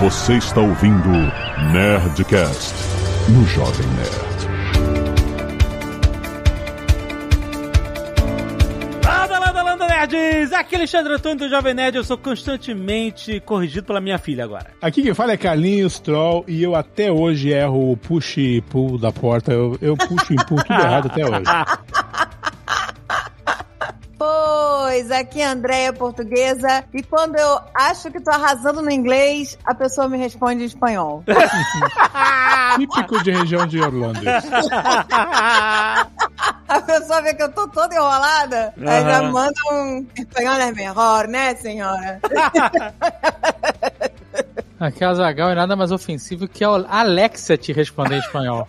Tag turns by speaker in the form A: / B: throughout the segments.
A: Você está ouvindo Nerdcast no Jovem Nerd.
B: Landa, landa, landa, nerds! Aqui é Alexandre Antônio do Jovem Nerd. Eu sou constantemente corrigido pela minha filha agora.
C: Aqui quem fala é Carlinhos Troll e eu até hoje erro o push e pull da porta. Eu, eu puxo e pull tudo errado até hoje.
D: Pois, aqui é a Andréia Portuguesa. E quando eu acho que tô arrasando no inglês, a pessoa me responde em espanhol.
C: Típico de região de Orlando.
D: A pessoa vê que eu tô toda enrolada, aí já manda um espanhol é melhor, né, senhora?
E: Aqui a Zagal é nada mais ofensivo que a Alexa te responder em espanhol.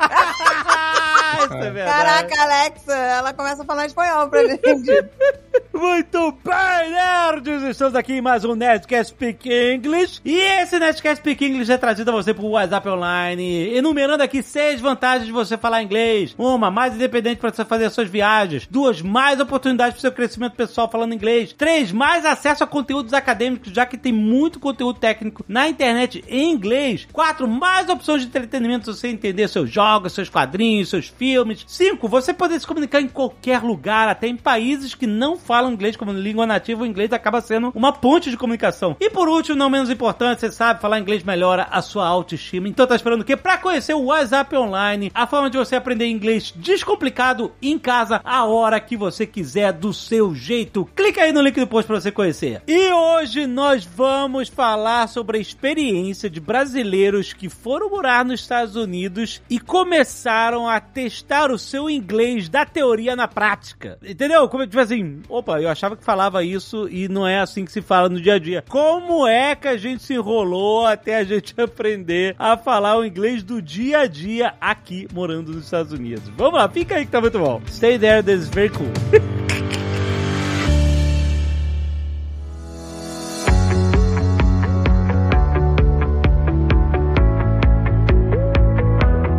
B: Isso é verdade.
D: Caraca, Alexa, ela começa a falar espanhol pra gente.
B: Muito bem, nerds! Estamos aqui em mais um Nerdcast Speak English. E esse Nerdcast Speak English é trazido a você por WhatsApp Online, enumerando aqui seis vantagens de você falar inglês. Uma, mais independente para você fazer as suas viagens. Duas, mais oportunidades para seu crescimento pessoal falando inglês. Três, mais acesso a conteúdos acadêmicos, já que tem muito conteúdo técnico na internet em inglês. Quatro, mais opções de entretenimento para você entender seus jogos, seus quadrinhos, seus filmes. Cinco, você poder se comunicar em qualquer lugar, até em países que não falam inglês como língua nativa, o inglês acaba sendo uma ponte de comunicação. E por último, não menos importante, você sabe, falar inglês melhora a sua autoestima. Então tá esperando o quê? Pra conhecer o WhatsApp Online, a forma de você aprender inglês descomplicado em casa, a hora que você quiser, do seu jeito. Clica aí no link do post pra você conhecer. E hoje nós vamos falar sobre a experiência de brasileiros que foram morar nos Estados Unidos e começaram a testar o seu inglês da teoria na prática. Entendeu? Como tipo assim, opa, eu achava que falava isso e não é assim que se fala no dia a dia. Como é que a gente se enrolou até a gente aprender a falar o inglês do dia a dia aqui morando nos Estados Unidos? Vamos lá, fica aí que tá muito bom. Stay there, this is very cool.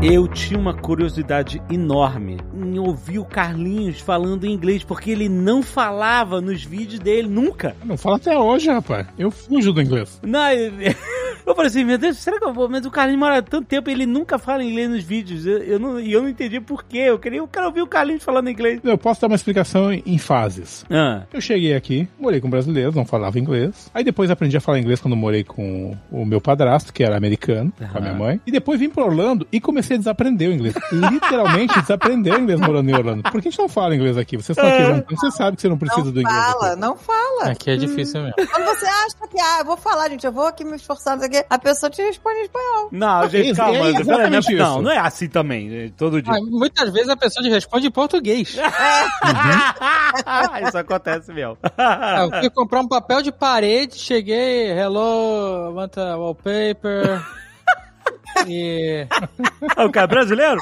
B: Eu tinha uma curiosidade enorme em ouvir o Carlinhos falando em inglês, porque ele não falava nos vídeos dele nunca.
C: Não fala até hoje, rapaz. Eu fujo do inglês.
B: Não, eu, falei assim, meu Deus, será que eu vou? Mas o Carlinhos mora tanto tempo e ele nunca fala inglês nos vídeos. Eu, eu não, e eu não entendi por quê. Eu queria, eu quero ouvir o Carlinhos falando inglês.
C: Eu posso dar uma explicação em em fases.
B: Ah,
C: Eu cheguei aqui, morei com brasileiros, não falava inglês. Aí depois aprendi a falar inglês quando morei com o meu padrasto, que era americano, com a minha mãe. E depois vim pra Orlando e comecei a desaprender o inglês. Literalmente desaprender o inglês morando em Orlando. Por que a gente não fala inglês aqui? Vocês estão aqui juntando, você sabe que você não precisa
D: Não
C: do inglês.
D: fala,
C: aqui.
D: não fala.
E: Aqui é difícil mesmo.
D: Quando você acha que, ah, eu vou falar, gente, eu vou aqui me esforçar, não sei o quê, a pessoa te responde em espanhol.
B: não, gente,
C: isso,
B: calma.
C: é
B: peraí,
C: exatamente
B: não,
C: isso.
B: não é assim também, é todo dia.
E: Ah, muitas vezes a pessoa te responde em português.
B: Isso acontece mesmo.
E: Ah, eu fui comprar um papel de parede, cheguei, hello, want a wallpaper. E.
B: o cara é brasileiro?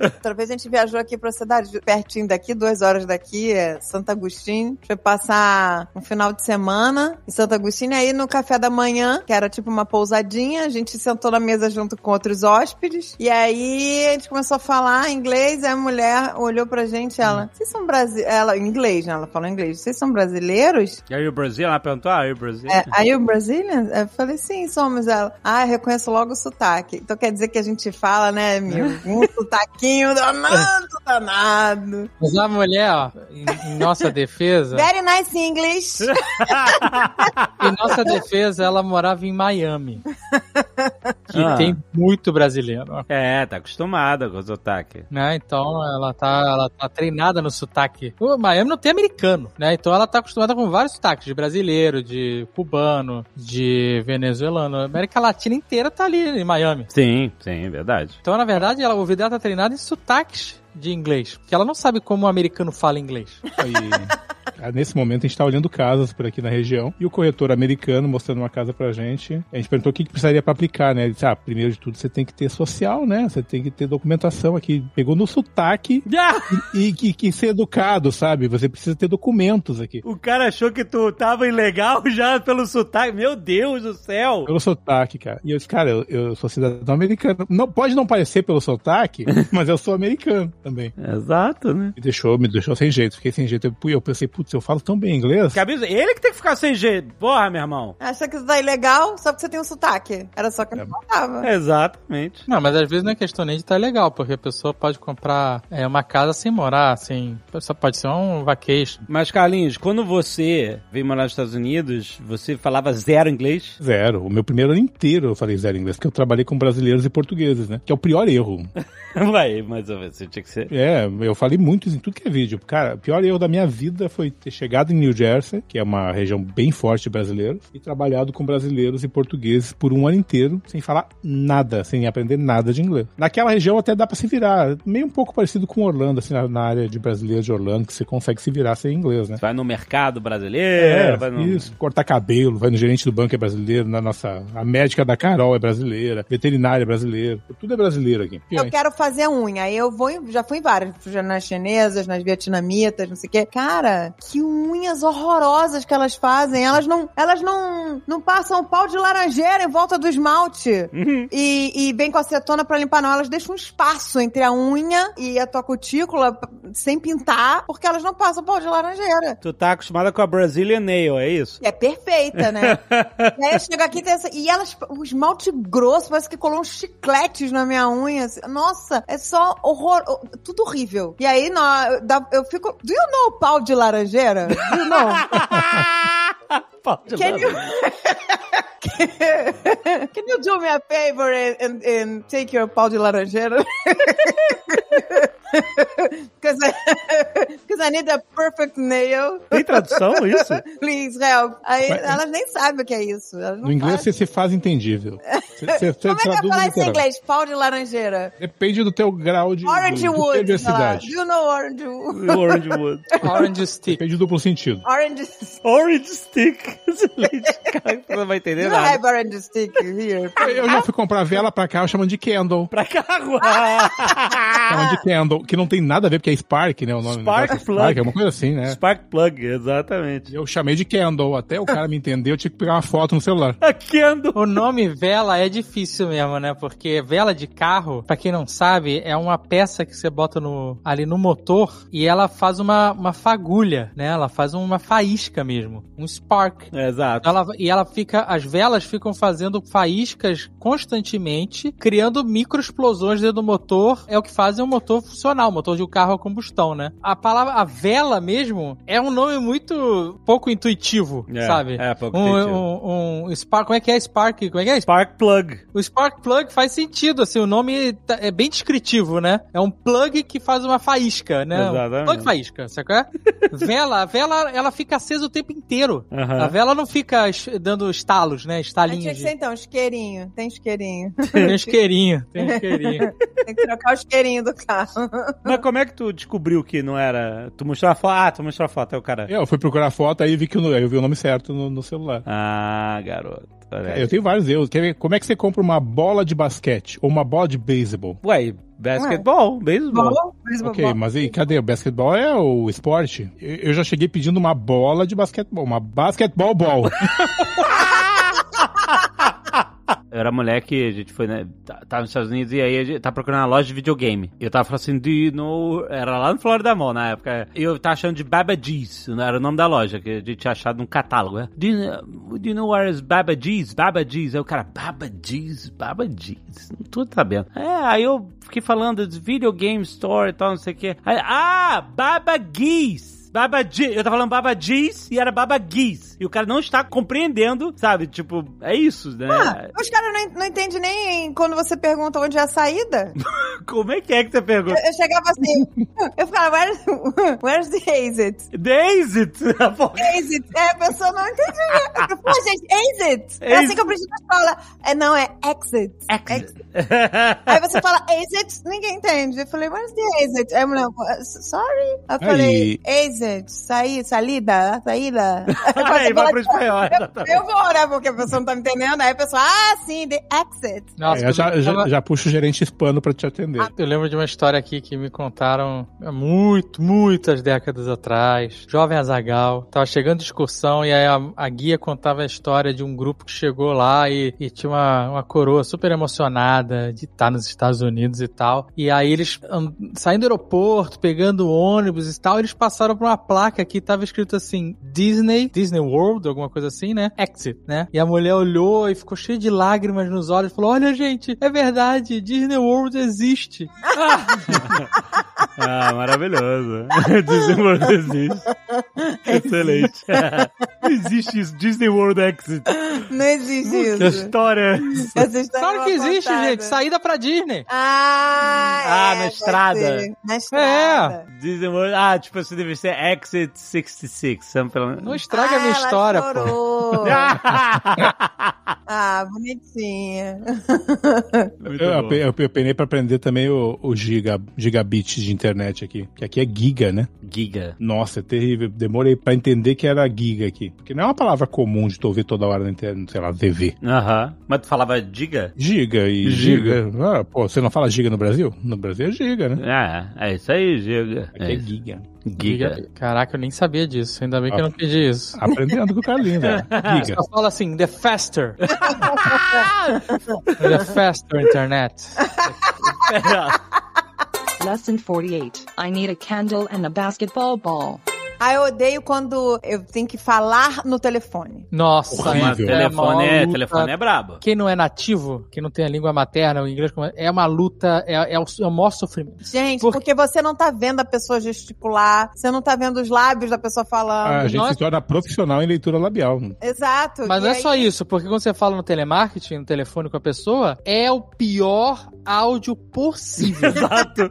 D: Outra vez a gente viajou aqui pra cidade pertinho daqui, duas horas daqui, é Santo Agostinho. Foi passar um final de semana em Santo Agostinho. Aí no café da manhã, que era tipo uma pousadinha, a gente sentou na mesa junto com outros hóspedes. E aí a gente começou a falar inglês. Aí a mulher olhou pra gente e ela, vocês são brasileiros? Ela, em inglês, né? Ela falou em inglês. Vocês são brasileiros?
B: E aí o Brasil, ela perguntou, ah, e o Brasil?
D: É, aí o Brazilian? Eu falei, sim, somos ela. Ah, eu reconheço logo o sotaque. Então quer dizer que a gente fala, né, meu, um sotaquinho danado, danado.
E: Mas a mulher, ó, em, em nossa defesa,
D: Very nice English.
E: em nossa defesa, ela morava em Miami. Que
B: Ah.
E: tem muito brasileiro.
B: É, tá acostumada com o sotaque.
E: Né? Então ela tá, ela tá treinada no sotaque. O Miami não tem americano, né? Então ela tá acostumada com vários sotaques, de brasileiro, de cubano, de venezuelano. A América Latina inteira tá ali Miami.
B: Sim, sim, é verdade.
E: Então, na verdade, ela, o ouvido dela tá treinado em sotaques de inglês. Porque ela não sabe como o americano fala inglês.
C: E, ah, nesse momento a gente tá olhando casas por aqui na região e o corretor americano mostrando uma casa pra gente. A gente perguntou o que, que precisaria pra aplicar, né? Ele disse, ah, primeiro de tudo você tem que ter social, né? Você tem que ter documentação aqui. Pegou no sotaque
B: Ah!
C: e que, que ser educado, sabe? Você precisa ter documentos aqui.
B: O cara achou que tu tava ilegal já pelo sotaque. Meu Deus do céu.
C: Pelo sotaque, cara. E eu disse, cara, eu, eu sou cidadão americano. Não, pode não parecer pelo sotaque, mas eu sou americano também.
B: Exato, né?
C: Me deixou, me deixou sem jeito. Fiquei sem jeito. Eu, eu pensei, putz, eu falo tão bem inglês.
B: Cabeça, ele que tem que ficar sem jeito. Porra, meu irmão.
D: Acha que isso tá ilegal só porque você tem um sotaque. Era só que não faltava.
B: Exatamente.
E: Não, mas às vezes não é questão nem de estar legal, porque a pessoa pode comprar é, uma casa sem morar, sem. Só pode ser um vacation.
B: Mas, Carlinhos, quando você veio morar nos Estados Unidos, você falava zero inglês?
C: Zero. O meu primeiro ano inteiro eu falei zero inglês, porque eu trabalhei com brasileiros e portugueses, né? Que é o pior erro.
B: Vai, mas você tinha que ser.
C: É, eu falei muito em tudo que é vídeo. Cara, o pior erro da minha vida foi ter chegado em New Jersey, que é uma região bem forte de brasileiros, e trabalhado com brasileiros e portugueses por um ano inteiro, sem falar nada, sem aprender nada de inglês. Naquela região até dá pra se virar, meio um pouco parecido com Orlando, assim, na, na área de brasileiros de Orlando, que você consegue se virar sem inglês, né?
B: Vai no mercado brasileiro,
C: É,
B: vai no...
C: isso. Cortar cabelo, vai no gerente do banco é brasileiro, na nossa. A médica da Carol é brasileira, veterinária é brasileira, tudo é brasileiro aqui.
D: Eu quero fazer unha. Aí eu vou, em- já fui em várias, já nas chinesas, nas vietnamitas, não sei o quê. Cara, que unhas horrorosas que elas fazem. Elas não, elas não, não passam pau de laranjeira em volta do esmalte.
B: Uhum.
D: E, e vem com acetona pra limpar, não. Elas deixam um espaço entre a unha e a tua cutícula sem pintar, porque elas não passam pau de laranjeira.
B: Tu tá acostumada com a Brazilian Nail, é isso?
D: É perfeita, né? e aí chega aqui tem essa, e elas, o esmalte grosso, parece que colou uns chicletes na minha unha. assim. Nossa, é só horror, tudo horrível. E aí eu fico. Do you know pau de laranjeira? Do you know?
B: Pau de
D: Can you,
B: lava.
D: can you do me a favor and, and, and take your pau de laranjeira? Because I, 'cause I need a perfect nail.
B: Tem tradução isso?
D: Please help. Aí
C: Mas-
D: elas nem sabem o que é isso.
C: No inglês
D: fazem.
C: você se faz entendível. Você, você, você
D: Como é que eu
C: traduz
D: falar isso em inglês? Pau de laranjeira.
C: Depende do teu grau de,
D: Orange
C: do,
D: wood.
C: de cidade.
D: Do you know orange wood?
B: Orange Wood.
E: Orange stick.
C: Depende do duplo sentido.
D: Orange.
B: Orange Stick. Excelente, cara. Você não vai entender
D: You
B: nada.
D: have orange stick here.
C: Eu já fui comprar vela pra cá, chamando de candle.
B: Pra carro.
C: Chamando de candle, que não tem nada a ver, porque é Spark, né? O nome
B: Spark
C: negócio é
B: plug.
C: é uma coisa assim, né?
B: Spark Plug, exatamente.
C: Eu chamei de candle, até o cara me entender, eu tinha que pegar uma foto no celular.
B: A Kendo.
E: O nome vela é difícil mesmo, né? Porque vela de carro, pra quem não sabe, é uma peça que você bota no, ali no motor e ela faz uma, uma fagulha, né? Ela faz uma faísca mesmo, um spark.
B: Exato.
E: Ela, e ela fica, as velas ficam fazendo faíscas constantemente, criando microexplosões dentro do motor. É o que faz o motor funcionar, o motor de um carro a combustão, né? A palavra, a vela mesmo, é um nome muito pouco intuitivo,
B: É,
E: sabe?
B: é, pouco
E: um,
B: intuitivo.
E: um, um Spark, como é que é Spark? Como é que é?
B: Spark Plug.
E: O Spark Plug faz sentido, assim, o nome tá- é bem descritivo, né? É um plug que faz uma faísca, né?
B: Exatamente.
E: Um plug faísca, sabe qual é? vela, a vela, ela fica acesa o tempo inteiro. A vela não fica dando estalos, né? Estalinhos.
D: tinha que ser então, isqueirinho. Tem isqueirinho.
E: Tem isqueirinho, tem isqueirinho.
D: Tem que trocar o isqueirinho do carro.
B: Mas como é que tu descobriu que não era... Tu mostrou a foto? Ah, tu mostrou a foto, aí o cara...
C: Eu fui procurar foto, aí vi que eu, eu vi o nome certo no, no celular.
B: Ah, garoto.
C: Eu tenho vários erros. Quer ver como é que você compra uma bola de basquete ou uma bola de beisebol?
B: Ué, basquetebol, beisebol.
D: Bom, beisebol.
C: Ok, mas aí, cadê? O basquetebol é o esporte? Eu, eu já cheguei pedindo uma bola de basquetebol, uma basquetebol ball.
B: Eu era moleque, a gente foi, né? tá- Tava nos Estados Unidos e aí a gente tava procurando uma loja de videogame. E eu tava falando assim, do you know... Era lá no Florida Mall na época. E eu tava achando de Baba G's, era o nome da loja, que a gente tinha achado num catálogo, né? Do you, know- do you know where is Baba G's? Baba G's. Aí o cara, Baba G's? Baba G's? Não tô sabendo. É, aí eu fiquei falando de videogame store e tal, não sei o quê. Aí, ah, Baba G's! Baba G, eu tava falando Baba G's e era Baba G's. E o cara não está compreendendo, sabe? Tipo, é isso, né?
D: Ah, os caras não, não entendem nem quando você pergunta onde é a saída.
B: Como é que é que você pergunta?
D: Eu, eu chegava assim, eu ficava, where's, where's the exit?
B: Daisy! Porra.
D: Exit. É, a pessoa não entendia. Não, gente, exit. É assim que eu aprendi na escola. É, não, é exit.
B: Exit.
D: Aí você fala exit, ninguém entende. Eu falei, where's the exit? Aí a mulher, sorry. Aí eu
C: Aí.
D: falei, exit, sair, salida, saída.
B: Aí vai pro espanhol.
D: Eu, eu vou orar porque a pessoa não tá me entendendo. Aí a pessoa, ah, sim, the exit.
E: Nossa,
C: É, eu já, já, já puxo o gerente hispano pra te atender.
E: Eu lembro de uma história aqui que me contaram há muito, muitas décadas atrás. Jovem Azagal, tava chegando de excursão e aí a, a guia contava a história de um grupo que chegou lá e, e tinha uma, uma coroa super emocionada de estar nos Estados Unidos e tal. E aí eles saindo do aeroporto, pegando ônibus e tal, eles passaram por uma placa que tava escrito assim: Disney, Disney World, alguma coisa assim, né? Exit, né? E a mulher olhou e ficou cheia de lágrimas nos olhos e falou: Olha, gente, é verdade, Disney World existe.
B: Ah, maravilhoso. Disney World existe. Excelente. Não existe isso. Disney World Exit.
D: Não existe
B: Que
D: isso.
B: história.
D: Essa história
E: Claro que
D: é
E: existe,
D: contada.
E: gente. Saída pra Disney.
D: Ah,
B: Ah,
D: é,
B: na estrada.
D: Na estrada.
B: Disney World. Ah, tipo assim, deve ser Exit 66. sabe, pela-
E: Não estraga a minha
D: Ah,
E: história, pô.
D: ah, bonitinha.
C: Eu, eu, eu penei pra aprender também o, o giga, gigabit de internet aqui. Que aqui é giga, né?
B: Giga.
C: Nossa, é terrível. Demorei pra entender que era giga aqui. Porque não é uma palavra comum de tu ouvir toda hora na internet, sei lá, TV.
B: Aham. Mas tu falava giga?
C: Giga e
B: Giga.
C: giga. Ah, pô, você não fala giga no Brasil? No Brasil é giga, né?
B: É, é isso aí, giga.
C: Aqui é, giga.
B: Giga.
E: Caraca, eu nem sabia disso. Ainda bem que eu não pedi isso.
C: Aprendendo com o Carlinhos, velho. Giga.
E: Só fala assim, the faster. the faster internet.
F: Lesson 48. I need a candle and a basketball ball.
D: Ah, eu odeio quando eu tenho que falar no telefone.
E: Nossa.
B: Mas
E: é
B: telefone, é,
E: luta.
B: telefone é brabo.
E: Quem não é nativo, quem não tem a língua materna, o inglês, é é uma luta, é, é, o, é o maior sofrimento.
D: Gente,
E: Por-
D: porque você não tá vendo a pessoa gesticular, você não tá vendo os lábios da pessoa falando.
C: A gente
E: Nós-
C: se torna profissional em leitura labial.
D: Exato.
E: Mas
D: E
E: não é
D: aí-
E: só isso, porque quando você fala no telemarketing, no telefone com a pessoa, é o pior áudio possível.
B: Exato.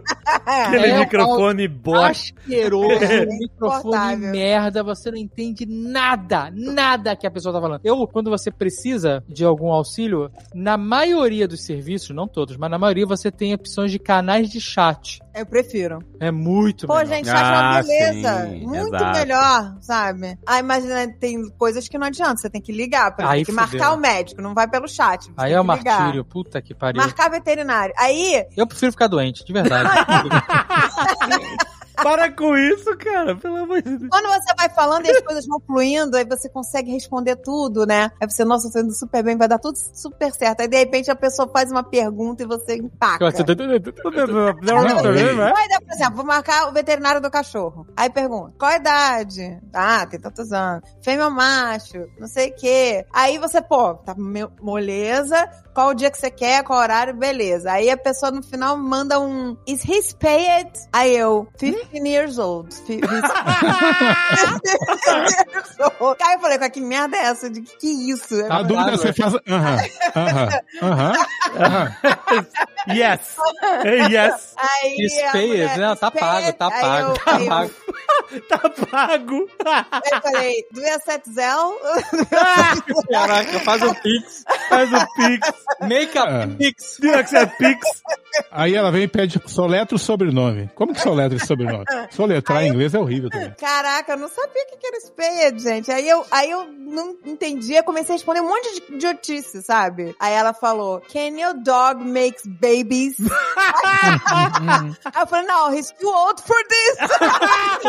D: É.
B: Aquele
E: É,
B: microfone bosta.
E: Asqueroso, microfone
D: Insuportável.
E: merda, você não entende nada, nada que a pessoa tá falando. Eu, quando você precisa de algum auxílio, na maioria dos serviços, não todos, mas na maioria você tem opções de canais de chat.
D: Eu prefiro.
E: É muito
D: Pô,
E: melhor.
D: gente, chat é uma
B: Ah,
D: beleza.
B: sim,
D: Muito
B: exato.
D: melhor, sabe? Ah, imagina, tem coisas que não adianta, você tem que ligar,
E: Aí
D: tem que marcar o médico, não vai pelo chat. você
E: Aí é o martírio, puta que pariu.
D: Marcar veterinário. Aí,
E: Eu prefiro ficar doente, de verdade.
B: Para com isso, cara. Pelo amor de Deus.
D: quando você vai falando e as coisas vão fluindo, aí você consegue responder tudo, né? Aí você, nossa, eu tô indo super bem, vai dar tudo super certo. Aí, de repente, a pessoa faz uma pergunta e você empaca.
E: Você-
B: Não,
D: por exemplo, vou marcar o veterinário do cachorro. Aí pergunta, qual a idade? Ah, tem tantos anos. Fêmea ou macho? Não sei o quê. Aí você, pô, tá moleza. Qual o dia que você quer? Qual horário? Beleza. Aí a pessoa no final manda um Is he spayed? Aí eu, 15 years old. Fi- he's- 15 years old. Aí eu falei, que merda é essa? De que, que isso?
C: A dúvida é você faz. Aham, aham, aham, aham.
B: Yes. Yes.
D: Aí
E: Spayed,
D: mulher,
E: né? Tá pago, tá
D: Aí
E: pago,
D: eu-
E: tá pago.
B: Tá pago.
D: Aí eu falei, do you accept Zell?
E: Caraca, faz o Pix.
B: Faz o Pix.
E: Make a
C: É.
E: Pix.
B: Será que você é Pix?
C: Aí ela vem e pede soletra o sobrenome. Como que soletra esse sobrenome? Soletrar em inglês é horrível também.
D: Caraca, eu não sabia o que era spayed, gente. Aí eu, aí eu não entendia, comecei a responder um monte de idiotice, sabe? Aí ela falou, can your dog makes babies? aí eu falei, não, he's too old for this.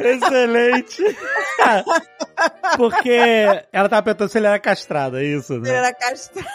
B: Excelente. Porque ela tava perguntando se ele era castrado, é isso,
D: Ele
B: né?
D: era castrado.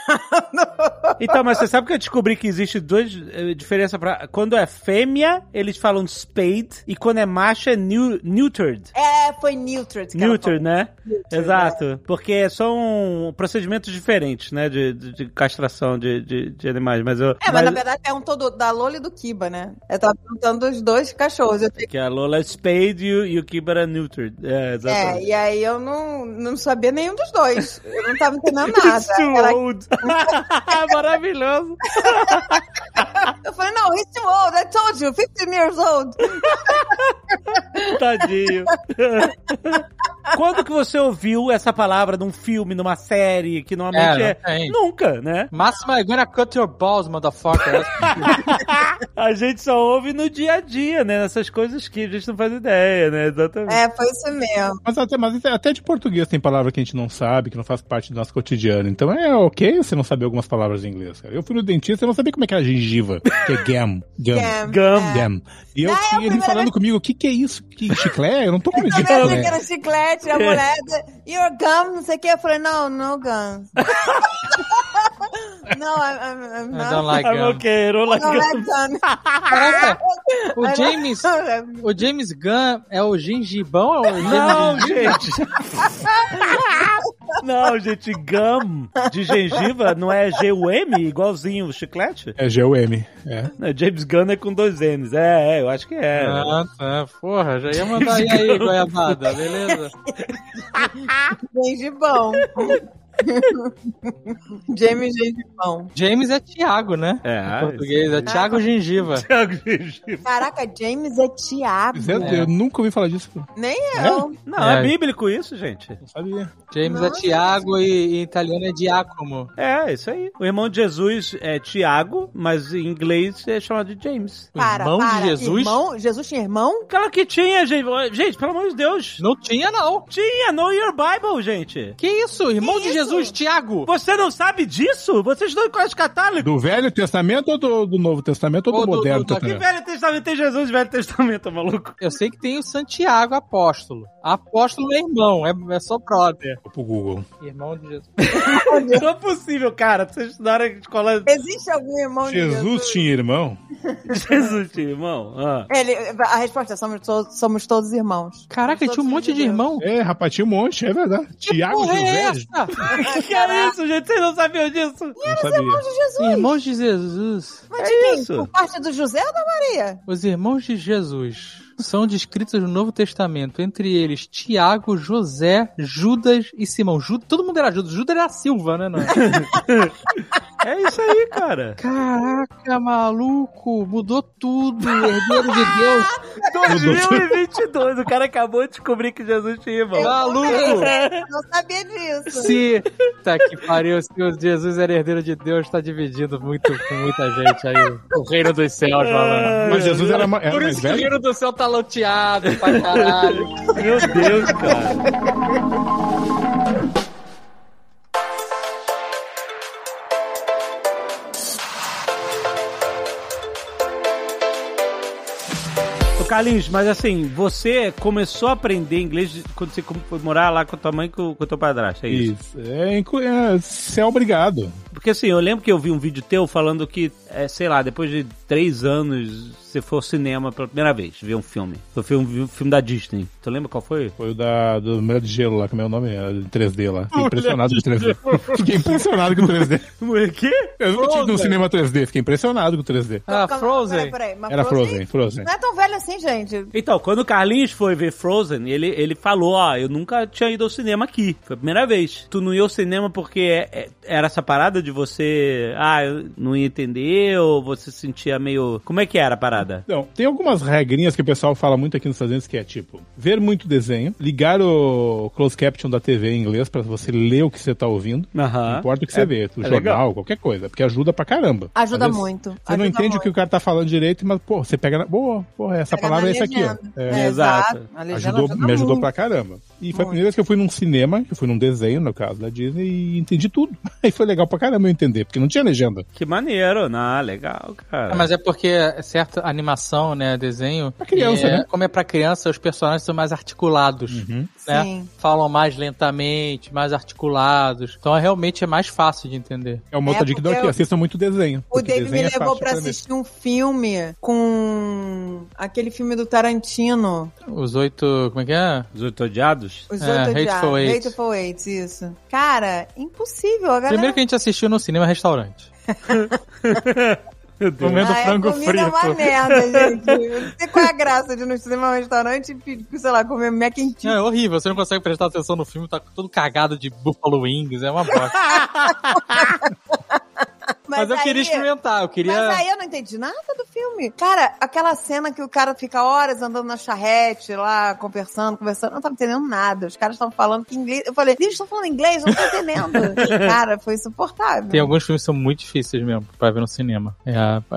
B: Então, mas você sabe que eu descobri que existe duas eh, diferenças pra... Quando é fêmea, eles falam spayed, e quando é macho é new, neutered.
D: É, foi neutered.
B: Neutered, né?
D: Neutered,
B: Exato. Porque são procedimentos diferentes, né? De, de, de castração de, de, de animais. Mas eu.
D: É, mas, na verdade é um todo da Lola e do Kiba, né? Eu tava perguntando dos dois cachorros.
B: Que a Lola é spayed e e o Kiba é neutered. É,
D: é,
B: exatamente.
D: e aí eu não, não sabia nenhum dos dois. Eu não tava entendendo nada.
B: It's too
D: Ela-
B: old. Maravilhoso.
D: eu falei, não, he's too old. I told you, 15 years old.
B: Tadinho. Quando que você ouviu essa palavra num filme, numa série, que normalmente
E: É,
B: é... Nunca, né?
E: Máximo é gonna cut your balls, motherfucker.
B: A gente só ouve no dia a dia, né? Nessas coisas que a gente não faz ideia, né? Exatamente.
D: É, foi isso mesmo.
C: Mas até, mas até- até de português tem palavra que a gente não sabe, que não faz parte do nosso cotidiano. Então é ok você não saber algumas palavras em inglês, cara. Eu fui no dentista e não sabia como é que era gengiva, que é gam. Gam.
D: Gam.
B: Gum.
C: Gam. E eu
D: Não, é
C: tinha ele
D: primeira
C: falando
D: vez-
C: comigo, o que que é isso? Que chiclete? Eu não tô comendo
D: Eu também achei que
C: chiclete.
D: era chiclete, a mulher, your gum, não sei o que. Eu falei, não, no gum. não, I'm, I'm, I'm
E: I
D: not.
E: don't like
B: I'm
E: gum.
B: okay, I don't like
D: é gum.
E: Caraca, o
D: I
E: James, o James Gunn é o gengibão ou é o
B: Não, gente. Não, gente, gum de gengiva não é G-U-M, igualzinho o chiclete?
C: É G-U-M. É.
B: Não, James Gunn é com dois N's. É, é, eu acho que é.
E: Ah, tá. Porra, já ia mandar aí, aí goiabada, beleza?
D: Gengibão. James Gengibão.
E: James é Thiago, né?
B: É,
E: Em português, é Thiago Gengiva.
B: Thiago Gengiva.
D: Caraca, James é Tiago.
C: Zé, Eu nunca ouvi falar disso.
D: Nem eu.
B: Não, é.
E: É.
B: bíblico isso, gente.
C: Não sabia.
E: James é Thiago e em italiano é Giacomo.
B: É, isso aí. O irmão de Jesus é Tiago, mas em inglês é chamado de James.
D: Para,
E: irmão
D: para.
E: de Jesus?
D: Irmão? Jesus tinha irmão?
B: Claro que tinha, gente. Gente, pelo amor de Deus.
E: Não tinha, não.
B: Tinha, know your Bible, gente.
E: Que isso? Irmão
D: Que
E: de
D: isso?
E: Jesus, Thiago.
B: Você não sabe disso? Vocês estão em colégio católico?
C: Do Velho Testamento ou do, do Novo Testamento ou do,
E: Ou do-
C: Moderno
E: do-
B: Que
C: Testamento?
B: Velho Testamento tem Jesus, Velho Testamento, maluco.
E: Eu sei que tem o Santiago apóstolo. Apóstolo é irmão, é, é só brother.
C: Vou pro Google.
E: Irmão de Jesus.
B: Não é possível, cara. Vocês estudaram em escola
D: Existe algum irmão de
C: Jesus
D: Jesus?
C: tinha irmão?
B: Jesus, tio, irmão. Ah.
D: Ele, a resposta é: somos, to- somos todos irmãos.
E: Caraca, ele tinha um monte de irmão.
C: É, rapaz, tinha um monte, é verdade. Tiago
E: Porra é
C: José?
E: essa?
B: Que é isso, gente? Vocês não sabiam disso?
C: Não sabia.
D: De Jesus.
E: Irmãos de Jesus.
D: Mas
B: É
D: de quem?
B: isso.
D: Por parte do José ou da Maria?
E: Os irmãos de Jesus são descritos no Novo Testamento, entre eles Tiago, José, Judas e Simão. Ju- todo mundo era Judas. Judas era Silva, né? Não é?
B: É isso aí, cara.
E: Caraca, maluco, mudou tudo. Herdeiro de Deus.
B: 2022, o cara acabou de descobrir que Jesus tinha irmão.
E: Maluco.
D: Não sabia disso.
E: Se. Tá que pariu, se o Jesus era herdeiro de Deus, tá dividido muito com muita gente aí. O reino dos céus, falando.
C: Mas Jesus era, ma- era
E: Por
C: mais
E: isso que o reino do céu tá loteado pra caralho.
B: Meu Deus, cara. Carlinhos, mas assim, você começou a aprender inglês quando você foi morar lá com a tua mãe e com com o teu padrasto, é isso?
C: Isso. É, é, você é obrigado.
B: Porque assim, eu lembro que eu vi um vídeo teu falando que, é, sei lá, depois de três anos, você foi ao cinema pela primeira vez, ver um filme. Foi um, um filme da Disney. Tu lembra qual foi?
C: Foi o da, do Mulher de Gelo lá, como é o nome? Era de 3D lá. Fiquei impressionado com 3D. Fiquei impressionado com 3D.
B: O quê?
C: Eu não tive no cinema 3D, fiquei impressionado com 3D.
E: Ah, Frozen.
D: Peraí, peraí, mas
C: Era Frozen, Frozen.
D: Não é tão velho assim, gente.
B: Então, quando o Carlinhos foi ver Frozen, ele, ele falou, ó, eu nunca tinha ido ao cinema aqui. Foi a primeira vez. Tu não ia ao cinema porque é- é- era essa parada de você, ah, eu não ia entender, ou você se sentia meio... Como é que era a parada?
C: Não, tem algumas regrinhas que o pessoal fala muito aqui nos Estados Unidos que é tipo, ver muito desenho, ligar o closed caption da TV em inglês pra você ler o que você tá ouvindo. Não importa o que você vê, o
B: é
C: jornal,
B: legal.
C: qualquer coisa, porque ajuda pra caramba.
D: Ajuda muito.
C: Você
D: ajuda
C: não entende
D: muito.
C: o que o cara tá falando direito, mas, pô, você pega na. Boa, porra, essa
D: Pega
C: palavra é essa aqui, ó. É,
D: É,
B: Exato.
D: A
C: ajudou,
D: ajuda
C: me ajudou
D: muito.
C: pra caramba. E foi a primeira vez que eu fui num cinema, que eu fui num desenho, no caso da Disney, e entendi tudo. Aí foi legal pra caramba eu entender, porque não tinha legenda.
B: Que maneiro. Ah, legal, cara.
E: É, mas é porque é certa animação, né, desenho.
C: Pra criança,
E: é,
C: né?
E: Como é pra criança, os personagens são mais articulados, né?
D: Sim.
E: Falam mais lentamente, mais articulados. Então é, realmente é mais fácil de entender.
C: É uma outra
D: É,
C: dica que
D: porque
C: aqui,
D: eu-
C: assistam muito desenho.
D: O David me
C: desenho é
D: levou
C: fácil
D: pra assistir um filme com aquele filme do Tarantino,
E: Os oito. Como é que é?
B: Os oito odiados?
D: Os
E: É,
D: Oito
E: Hateful
D: Odiados.
E: Eight.
D: Hateful Eight, isso. Cara, impossível. A galera...
E: Primeiro que a gente assistiu no cinema é restaurante. Comendo
D: Ah, é,
E: frango
D: comida
E: frito.
D: é uma merda, gente. Não sei qual é a graça de ir no cinema um restaurante e, pedir, sei lá, comer mac and cheese.
E: Não, é horrível, você não consegue prestar atenção no filme, tá todo cagado de Buffalo Wings, é uma bosta. Mas, eu
D: aí-
E: queria experimentar, eu queria.
D: Mas aí eu não entendi nada do filme. Cara, aquela cena que o cara fica horas andando na charrete lá, conversando, conversando, eu não tava entendendo nada. Os caras estavam falando que inglês. Eu falei, eles estão falando inglês? Eu não tô entendendo. cara, foi insuportável.
E: Tem alguns filmes que são muito difíceis mesmo pra ver no cinema. É,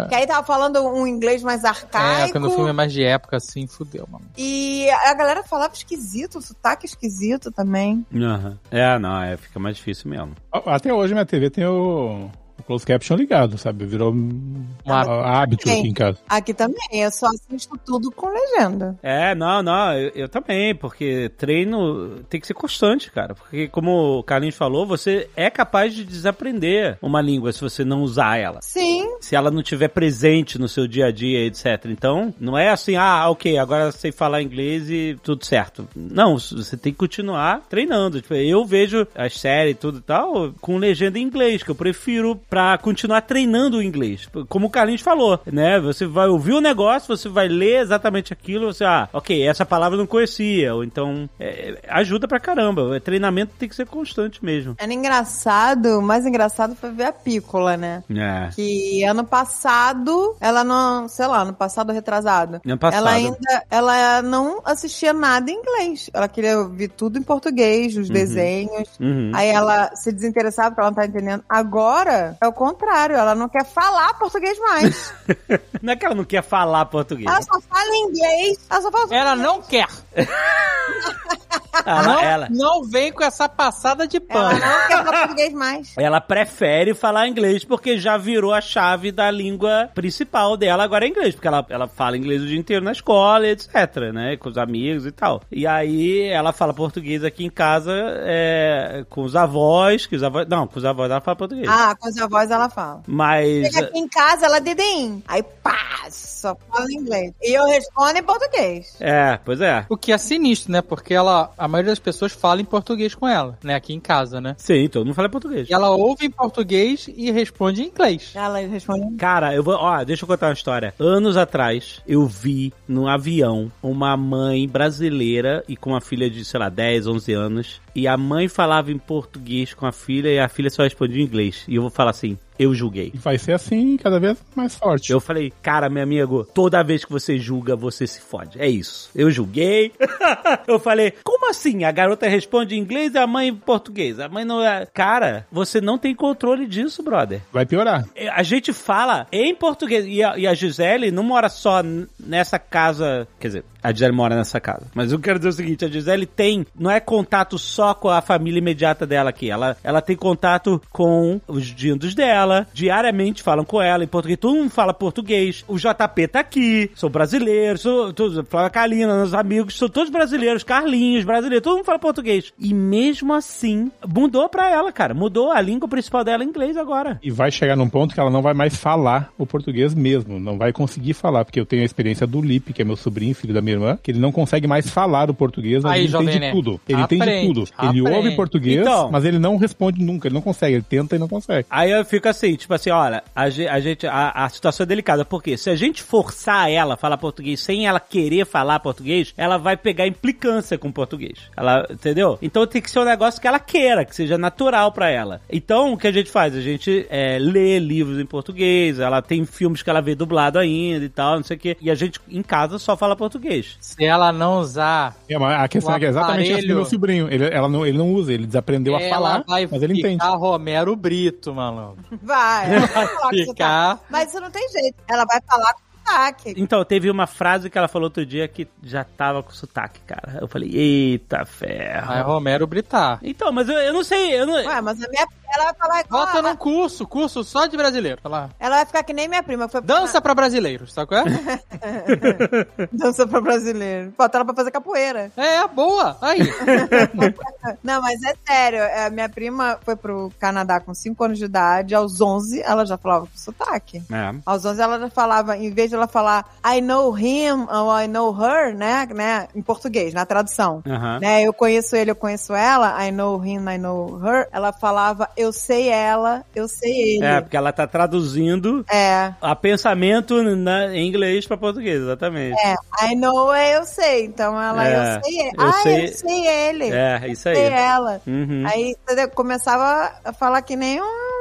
D: Que aí tava falando um inglês mais arcaico.
E: é quando o filme é mais de época, assim, fudeu, mano.
D: E a galera falava esquisito, o sotaque esquisito também.
B: Aham. É, não, é, fica mais difícil mesmo.
C: Até hoje minha TV tem o close caption ligado, sabe? Virou um
E: Ah,
C: hábito aqui em casa.
D: Aqui também, eu só assisto tudo com legenda.
B: É, não, não, eu, eu também, porque treino tem que ser constante, cara. Porque, como o Carlinhos falou, você é capaz de desaprender uma língua se você não usar ela.
D: Sim,
B: Se ela não tiver presente no seu dia a dia, etc. Então, não é assim, ah, ok, agora sei falar inglês e tudo certo. Não, você tem que continuar treinando. Tipo, eu vejo as séries e tudo e tal com legenda em inglês, que eu prefiro pra continuar treinando o inglês. Como o Carlinhos falou, né? Você vai ouvir o negócio, você vai ler exatamente aquilo, você, ah, ok, essa palavra eu não conhecia. Ou então, é, ajuda pra caramba. O treinamento tem que ser constante mesmo.
D: era engraçado, o mais engraçado foi ver a Pícola, né?
B: É.
D: Que ano passado, ela não, sei lá, ano passado retrasado.
B: Ano passado.
D: Ela ainda, ela não assistia nada em inglês. Ela queria ouvir tudo em português, os desenhos.
B: Uhum.
D: Aí ela se desinteressava porque ela não tá entendendo. Agora, é o contrário, ela não quer falar português mais.
B: Não é que ela não quer falar português.
D: ela só fala inglês. Ela só fala
E: Ela não quer.
B: Ela,
E: não,
B: ela,
E: não vem com essa passada de
D: Ela
E: pano.
D: não quer falar português mais.
B: ela prefere falar inglês porque já virou a chave da língua principal dela agora é inglês, porque ela, ela fala inglês o dia inteiro na escola, etc, né, com os amigos e tal. E aí ela fala português aqui em casa é, com os avós, que os avós, não, com os avós ela fala português.
D: Ah, com a voz ela fala.
B: Mas
D: Chega aqui em casa, ela dedem. Aí, pá, só fala inglês. E eu respondo em português.
B: é, pois é.
E: O que é sinistro, né? Porque ela, a maioria das pessoas fala em português com ela, né? Aqui em casa, né?
B: Sim, todo mundo fala português.
E: E ela ouve em português e responde em inglês.
D: Ela responde.
B: Cara, eu vou. Ó, deixa eu contar uma história. Anos atrás, eu vi num avião uma mãe brasileira e com uma filha de, sei lá, 10, 11 anos. E a mãe falava em português com a filha e a filha só respondia em inglês. E eu vou falar assim: eu julguei.
C: E vai ser assim cada vez mais forte.
B: Eu falei, cara, meu amigo, toda vez que você julga, você se fode. É isso. Eu julguei. eu falei, como assim? A garota responde em inglês e a mãe em português. A mãe não é. Cara, você não tem controle disso, brother.
C: Vai piorar.
B: É, A gente fala em português. E a, e a Gisele não mora só nessa casa. Quer dizer, a Gisele mora nessa casa. Mas eu quero dizer o seguinte: a Gisele tem. Não é contato só com a família imediata dela aqui. Ela, ela tem contato com os dindos dela. Diariamente falam com ela em português. Todo mundo fala português. O JP tá aqui. Sou brasileiro. Sou. Sou Flávia Kalina, meus amigos. São todos brasileiros. Carlinhos, brasileiro. Todo mundo fala português. E mesmo assim, mudou pra ela, cara. Mudou a língua principal dela em inglês agora.
C: E vai chegar num ponto que ela não vai mais falar o português mesmo. Não vai conseguir falar, porque eu tenho a experiência do Lipe, que é meu sobrinho, filho da minha irmã, que ele não consegue mais falar o português, mas
E: Aí,
C: ele
E: Jovem
C: entende
E: Nerd.
C: tudo. Ele entende
E: Aprende,
C: tudo. Ele
E: aprende.
C: ouve português,
B: Então.
C: mas ele não responde nunca, ele não consegue, ele tenta e não consegue.
B: Aí eu fico assim, tipo assim, olha, a, ge- a gente, a, a situação é delicada, porque se a gente forçar ela a falar português sem ela querer falar português, ela vai pegar implicância com o português. Ela, entendeu? Então tem que ser um negócio que ela queira, que seja natural pra ela. Então o que a gente faz? A gente é, lê livros em português, ela tem filmes que ela vê dublado ainda e tal, não sei o quê. E a gente em casa só fala português.
E: Se ela não usar,
C: É, mas a questão
E: O
C: é que é exatamente essa do
E: aparelho-
C: meu sobrinho. Ele, ela não, ele não usa, ele desaprendeu a falar,
E: vai
C: mas ele
E: ficar
C: entende.
E: Romero Brito, malandro.
D: Vai. vai com
E: Ficar.
D: Mas isso não tem jeito. Ela vai falar com sotaque.
B: Então, teve uma frase que ela falou outro dia que já tava com sotaque, cara. Eu falei, eita ferro.
E: Vai Romero Britar.
B: Então, mas eu, eu não sei, eu não...
D: Ué, mas a minha ela vai falar igual.
E: Bota
D: ela,
E: num curso, curso só de brasileiro. Lá.
D: ela vai ficar que nem minha prima. Foi
E: Dança pra brasileiros, sabe qual é?
D: Dança pra brasileiro. Bota ela pra fazer capoeira.
E: É, boa. Aí.
D: Não, mas é sério. é, minha prima foi pro Canadá com 5 anos de idade. Aos 11, ela já falava com sotaque.
B: É.
D: Aos 11 ela já falava, em vez de ela falar I know him ou I know her, né, né, em português, na tradução. Né, eu conheço ele, eu conheço ela, I know him, I know her. Ela falava eu sei ela, eu sei ele.
B: É, porque ela tá traduzindo
D: É,
B: a pensamento na, em inglês pra português, exatamente.
D: é, I know é eu sei. Então ela,
B: É,
D: eu sei ele.
B: eu
D: ah,
B: sei-
D: eu sei ele.
B: É, isso
D: Eu sei
B: aí.
D: ela.
B: Uhum.
D: Aí começava a falar que nem um-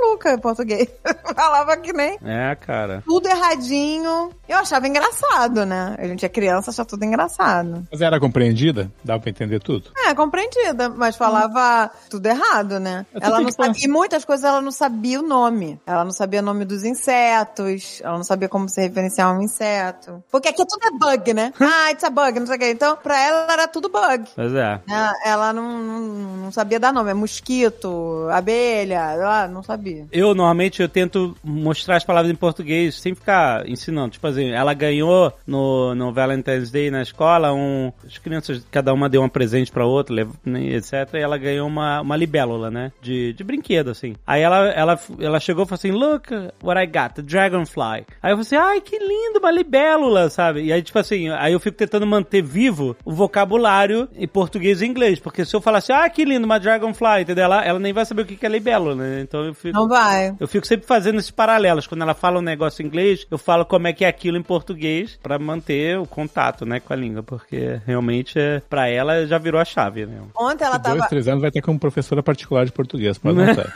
D: maluca em português. Falava que nem
B: É, cara.
D: tudo erradinho. Eu achava engraçado, né? A gente é criança, achava tudo engraçado.
C: Mas era compreendida? Dava pra entender tudo?
D: É, compreendida, mas falava tudo errado, né?
C: Eu
D: Ela não sabia, e muitas coisas ela não sabia o nome. Ela não sabia o nome dos insetos, ela não sabia como se referenciar um inseto. Porque aqui tudo é bug, né? Ah, it's a bug, não sei o quê. Então, pra ela era tudo bug.
B: Pois é.
D: Ela, ela não, não, não sabia dar nome. É mosquito, abelha, ela não sabia.
B: Eu, normalmente, eu tento mostrar as palavras em português sem ficar ensinando. Tipo assim, ela ganhou no, no Valentine's Day na escola, um, as crianças, cada uma deu um presente pra outra, né, etc. E ela ganhou uma, uma libélula, né? De, de brinquedo, assim. Aí ela, ela, ela chegou e falou assim, look what I got, a dragonfly. Aí eu falei assim, ai, que lindo, uma libélula, sabe? E aí, tipo assim, aí eu fico tentando manter vivo o vocabulário em português e inglês. Porque se eu falar assim, ah, que lindo, uma dragonfly, entendeu? Ela, ela nem vai saber o que é libélula, né? Então eu fico...
D: Não vai.
B: Eu fico sempre fazendo esses paralelos. Quando ela fala um negócio em inglês, eu falo como é que é aquilo em português pra manter o contato, né, com a língua, porque realmente é, para ela já virou a chave, né?
D: Ontem ela
C: Dois,
D: tava.
C: três anos vai ter como professora particular de português, pode notar.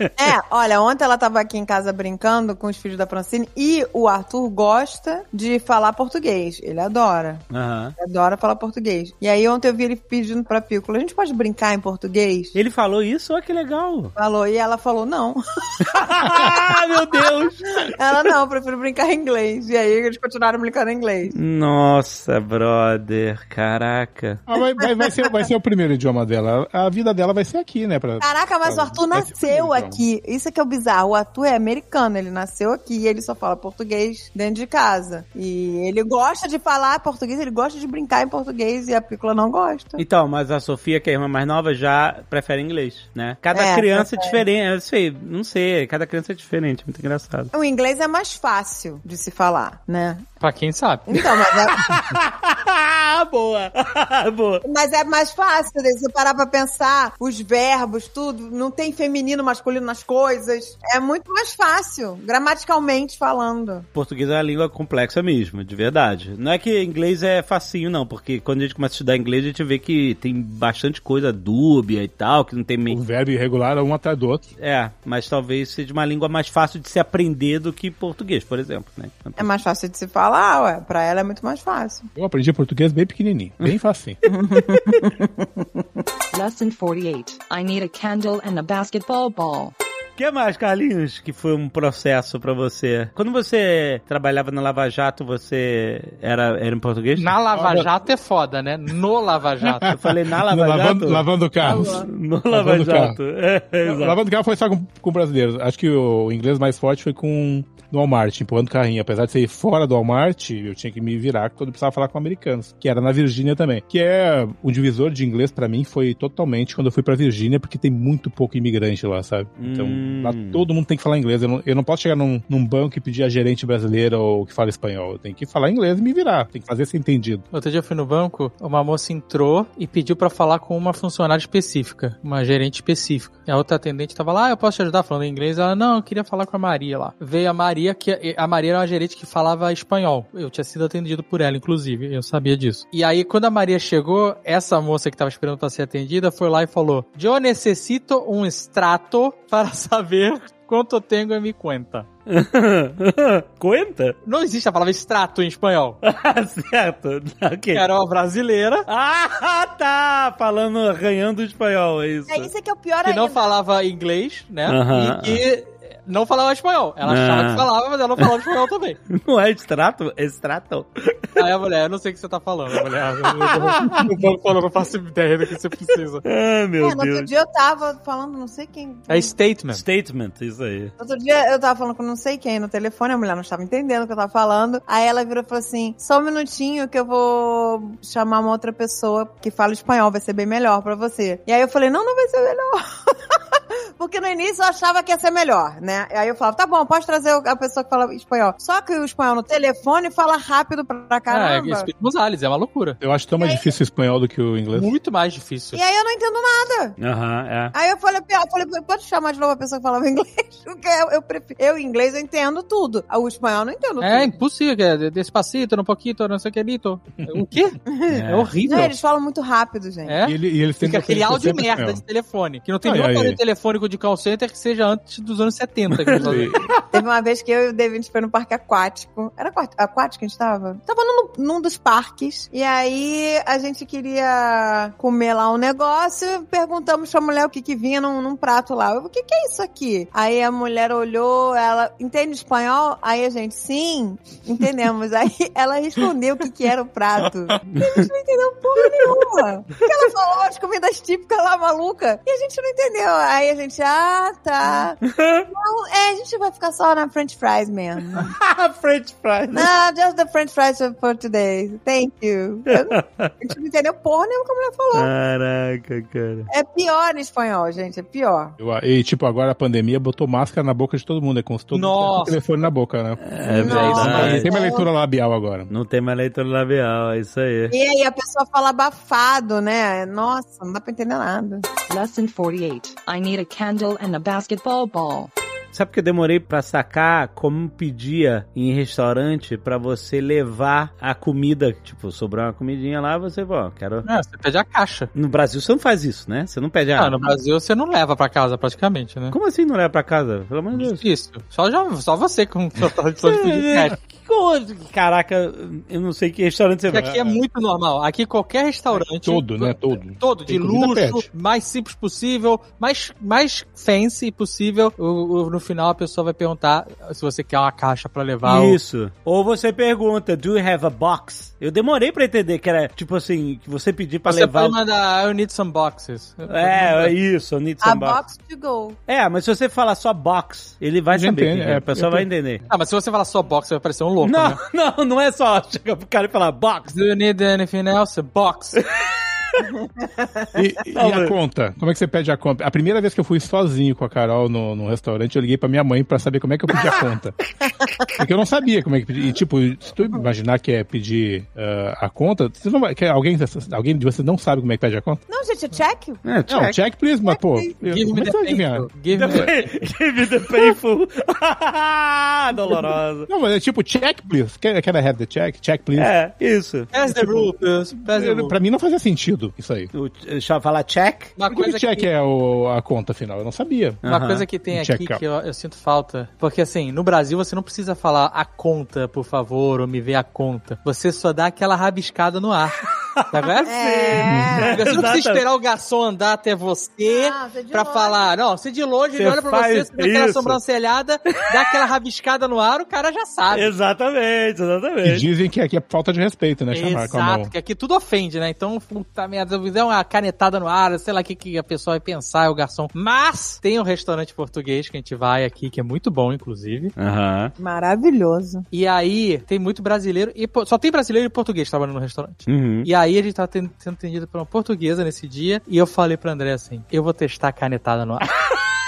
D: É, olha, ontem ela tava aqui em casa brincando com os filhos da Francine e o Arthur gosta de falar português. Ele adora.
B: Aham.
D: Ele adora falar português. E aí ontem eu vi ele pedindo pra Pícola, a gente pode brincar em português?
B: Ele falou isso? Olha que legal.
D: Falou, e ela falou, não.
B: ah, meu Deus!
D: Ela, não, eu prefiro brincar em inglês. E aí eles continuaram brincando em inglês.
B: Nossa, brother, caraca.
C: Ah, vai, vai, vai ser, vai ser o primeiro idioma dela. A vida dela vai ser aqui, né? Pra...
D: Caraca, mas o Arthur nasceu
C: primeiro, então.
D: aqui. Isso é que é o bizarro. O Arthur é americano, ele nasceu aqui e ele só fala português dentro de casa. E ele gosta de falar português, ele gosta de brincar em português e a Pícola não gosta.
B: Então, mas a Sofia, que é a irmã mais nova, já prefere inglês, né? Cada
D: É,
B: criança é diferente. Eu sei, não sei, cada criança é diferente, muito engraçado.
D: O inglês é mais fácil de se falar, né?
E: Pra quem sabe.
D: Então, mas é,
B: boa! boa!
D: mas é mais fácil, né? Se você parar pra pensar, os verbos, tudo, não tem feminino, masculino nas coisas. É muito mais fácil, gramaticalmente falando.
B: Português é uma língua complexa mesmo, de verdade. Não é que inglês é facinho, não, porque quando a gente começa a estudar inglês, a gente vê que tem bastante coisa dúbia e tal, que não tem
C: O verbo irregular é um atrás do outro.
B: É, mas talvez seja uma língua mais fácil de se aprender do que português, por exemplo, né?
D: É mais fácil de se falar, ué. Pra ela é muito mais fácil.
C: Eu aprendi português bem pequenininho, bem facinho.
F: Lesson 48. I need a candle and a basketball ball.
B: O que mais, Carlinhos, que foi um processo pra você? Quando você trabalhava na Lava Jato, você era, era em português?
E: Na Lava
C: Olha-
E: Jato é foda, né? No Lava Jato.
B: Eu falei na Lava Jato?
C: lavando, lavando carros.
B: No Lava
C: Lavando
B: Jato. É, exato.
C: Lavando carro foi só com, com brasileiros. Acho que o inglês mais forte foi com no Walmart, empurrando carrinho. Apesar de ser fora do Walmart, eu tinha que me virar quando eu precisava falar com americanos. Que era na Virgínia também. Que é o divisor de inglês pra mim foi totalmente quando eu fui pra Virgínia, porque tem muito pouco imigrante lá, sabe? Então,
B: Hum.
C: Lá todo mundo tem que falar inglês. Eu não, eu não posso chegar num, num banco e pedir a gerente brasileira ou que fala espanhol. Eu tenho que falar inglês e me virar. Tem que fazer ser entendido.
E: Outro dia eu fui no banco, uma moça entrou e pediu pra falar com uma funcionária específica, uma gerente específica. E a outra atendente tava lá, ah, eu posso te ajudar falando inglês? Ela, não, eu queria falar com a Maria lá. Veio a Maria, que a Maria era uma gerente que falava espanhol. Eu tinha sido atendido por ela, inclusive, eu sabia disso. E aí, quando a Maria chegou, essa moça que tava esperando pra ser atendida foi lá e falou: Eu necessito um extrato para saber quanto eu tenho em minha conta.
B: Conta?
E: Não existe a palavra extrato em espanhol.
B: certo. Ok.
E: Era uma brasileira
B: Ah, tá! Falando, arranhando espanhol, é isso.
D: É isso é que é o pior
E: que
D: ainda.
E: não falava inglês, né?
B: Aham.
E: E que não falava espanhol. Ela achava
B: Ah.
E: que falava, mas ela não falava espanhol também.
B: Não é extrato? É extrato?
E: Aí a mulher, eu não sei o que você tá falando. A mulher, o banco falou, não faço ideia do que você precisa.
B: Ah, meu
D: É, no outro
B: Deus.
D: dia eu tava falando, não sei quem.
E: É statement.
B: Statement, isso aí.
D: Outro dia eu tava falando com não sei quem no telefone, a mulher não estava entendendo o que eu tava falando. Aí ela virou e falou assim: só um minutinho que eu vou chamar uma outra pessoa que fala espanhol, vai ser bem melhor pra você. E aí eu falei: não, não vai ser melhor. Porque no início eu achava que ia ser melhor, né? Aí eu falava, tá bom, pode trazer a pessoa que fala espanhol. Só que o espanhol no telefone fala rápido pra
E: Ah, é
D: caramba.
E: Speak Gonzalez, é uma loucura.
C: Eu acho tão mais difícil o espanhol do que o inglês.
E: Muito mais difícil.
D: e aí eu não entendo nada.
B: Aham, é.
D: Aí eu falei, eu falei, pode chamar de novo a pessoa que falava inglês? Porque eu, eu prefiro. Eu, em inglês, eu entendo tudo. O espanhol eu não entendo
E: É
D: tudo.
E: impossível, que é despacito, no pouquito, não sei o que lito. O quê? É, horrível.
D: Não, eles falam muito rápido, gente.
E: É?
C: E, ele- e eles têm
E: Fica aquele áudio merda
C: espanhol.
E: de telefone, que não tem
C: Ai,
E: nenhum
C: ai,
E: aparelho
C: ai.
E: Telefônico de call center que seja antes dos anos 70. Que a gente tá.
D: Teve uma vez que eu e o David foi no parque aquático. Era aquático que a gente tava? Tava num, num dos parques. E aí a gente queria comer lá um negócio. Perguntamos pra mulher o que que vinha num, num prato lá. Eu, O que que é isso aqui? Aí a mulher olhou, ela entende espanhol? Aí a gente, sim, entendemos. Aí ela respondeu o que que era o prato. E a gente não entendeu porra nenhuma. Porque ela falou as comidas típicas lá, maluca. E a gente não entendeu. Aí a gente, ah, tá. Não, é, a gente vai ficar só na French fries mesmo.
B: French fries.
D: Não, just the French fries for today. Thank you. A gente não entendeu porra nenhuma que a mulher falou.
B: Caraca, cara.
D: É pior em espanhol, gente, é pior.
C: Eu- e, tipo, agora a pandemia botou máscara na boca de todo mundo, é como se todo
E: Nossa.
C: telefone na boca, né?
B: É
D: Nossa.
C: Não
B: verdade.
C: tem mais leitura labial agora.
B: Não tem mais leitura labial, é isso aí.
D: E aí a pessoa fala abafado, né? Nossa, não dá pra entender nada.
F: Lesson 48. I need a candle and a basketball ball.
B: Sabe que eu demorei pra sacar como pedia em restaurante pra você levar a comida, tipo, sobrar uma comidinha lá, você, ó, quero...
E: É, você pede a caixa.
B: No Brasil você não faz isso, né? Você não pede a...
E: Ah, no Brasil você não leva pra casa praticamente, né?
B: Como assim não leva pra casa? Pelo amor de Deus.
E: Isso. Só, já, só você com sua tradição de pedir
B: Caraca, eu não sei que restaurante você vai.
E: aqui é muito normal. Aqui qualquer restaurante.
C: Todo, né? Todo.
E: Todo, de luxo,
C: pede.
E: mais simples possível, mais, mais fancy possível. O- o- no final a pessoa vai perguntar se você quer uma caixa pra levar.
B: Isso. Ou você pergunta, do you have a box? Eu demorei pra entender que era, tipo assim, que você pedir pra
E: Você
B: levar...
E: pode mandar, I need some boxes.
B: É, é isso, eu need
D: A
B: some box.
D: box to go.
B: É, mas se você falar só box, ele vai saber.
C: entende,
B: que é, a pessoa vai
C: entendo.
B: entender.
E: Ah, mas se você falar só box, você vai parecer um louco,
B: Não,
E: né?
B: não, não é só chegar pro cara e falar box.
E: Do you need anything else? Box.
C: E, e a conta? Como é que você pede a conta? A primeira vez que eu fui sozinho com a Carol no, no restaurante, eu liguei pra minha mãe pra saber como é que eu pedi a conta. Porque eu não sabia como é que pedir. E, tipo, se tu imaginar que é pedir ah, a conta, você não vai, que alguém, alguém de você não sabe como é que pede a conta?
D: Não, gente, é check.
B: É,
C: Não, check, please, mas, pô. eu-
E: Give me
C: como é
E: the painful. Give me the...
B: Give me the painful. Dolorosa.
C: Não, mas é tipo, check, please. Can, can I have the check? Check, please.
B: É, isso.
E: Pass the rule, please. Pass the
C: Eu-
E: rule.
C: Pra mim não fazia sentido isso aí.
B: O, deixa eu falar check.
E: Uma
C: Por que
E: coisa
C: o check
E: que...
C: é o- a conta final? Eu não sabia.
E: Uma coisa que tem aqui que eu, eu sinto falta, porque assim, no Brasil você não precisa falar a conta, por favor, ou me vê a conta. Você só dá aquela rabiscada no ar. Tá vendo?
D: É.
E: Você não precisa esperar o garçom andar até você
D: Ah, você de
E: pra
D: longe.
E: falar. Não, você de longe, ele
B: Você
E: olha pra você, você dá aquela sobrancelhada, dá aquela rabiscada no ar, o cara já sabe.
B: Exatamente,
C: E
B: exatamente.
C: dizem que aqui é falta de respeito, né? Chamar com a mão.
E: Exato, que aqui tudo ofende, né? Então, puta merda, eu der uma canetada no ar, sei lá o que, que a pessoa vai pensar, é o garçom. Mas tem um restaurante português que a gente vai aqui, que é muito bom, inclusive.
B: Aham.
D: Maravilhoso.
E: E aí, tem muito brasileiro, e só tem brasileiro e português trabalhando no restaurante.
B: Uhum.
E: E aí a gente tava sendo atendido por uma portuguesa nesse dia, e eu falei pra André assim, eu vou testar a canetada no ar.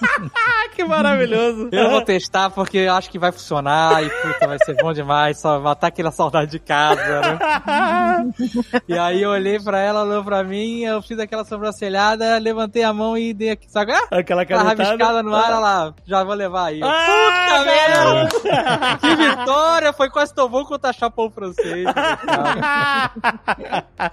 B: Que maravilhoso.
E: Eu vou testar porque eu acho que vai funcionar e puta, vai ser bom demais, só matar aquela saudade de casa, né? E aí eu olhei pra ela, olhou pra mim, eu fiz aquela sobrancelhada, levantei a mão e dei aqui, sabe? Ah,
B: Aquela
E: rabiscada no ar, olha lá, já vou levar aí.
B: Ah,
E: Puta merda! Que vitória! Foi quase tão bom quanto a chapão francês. né.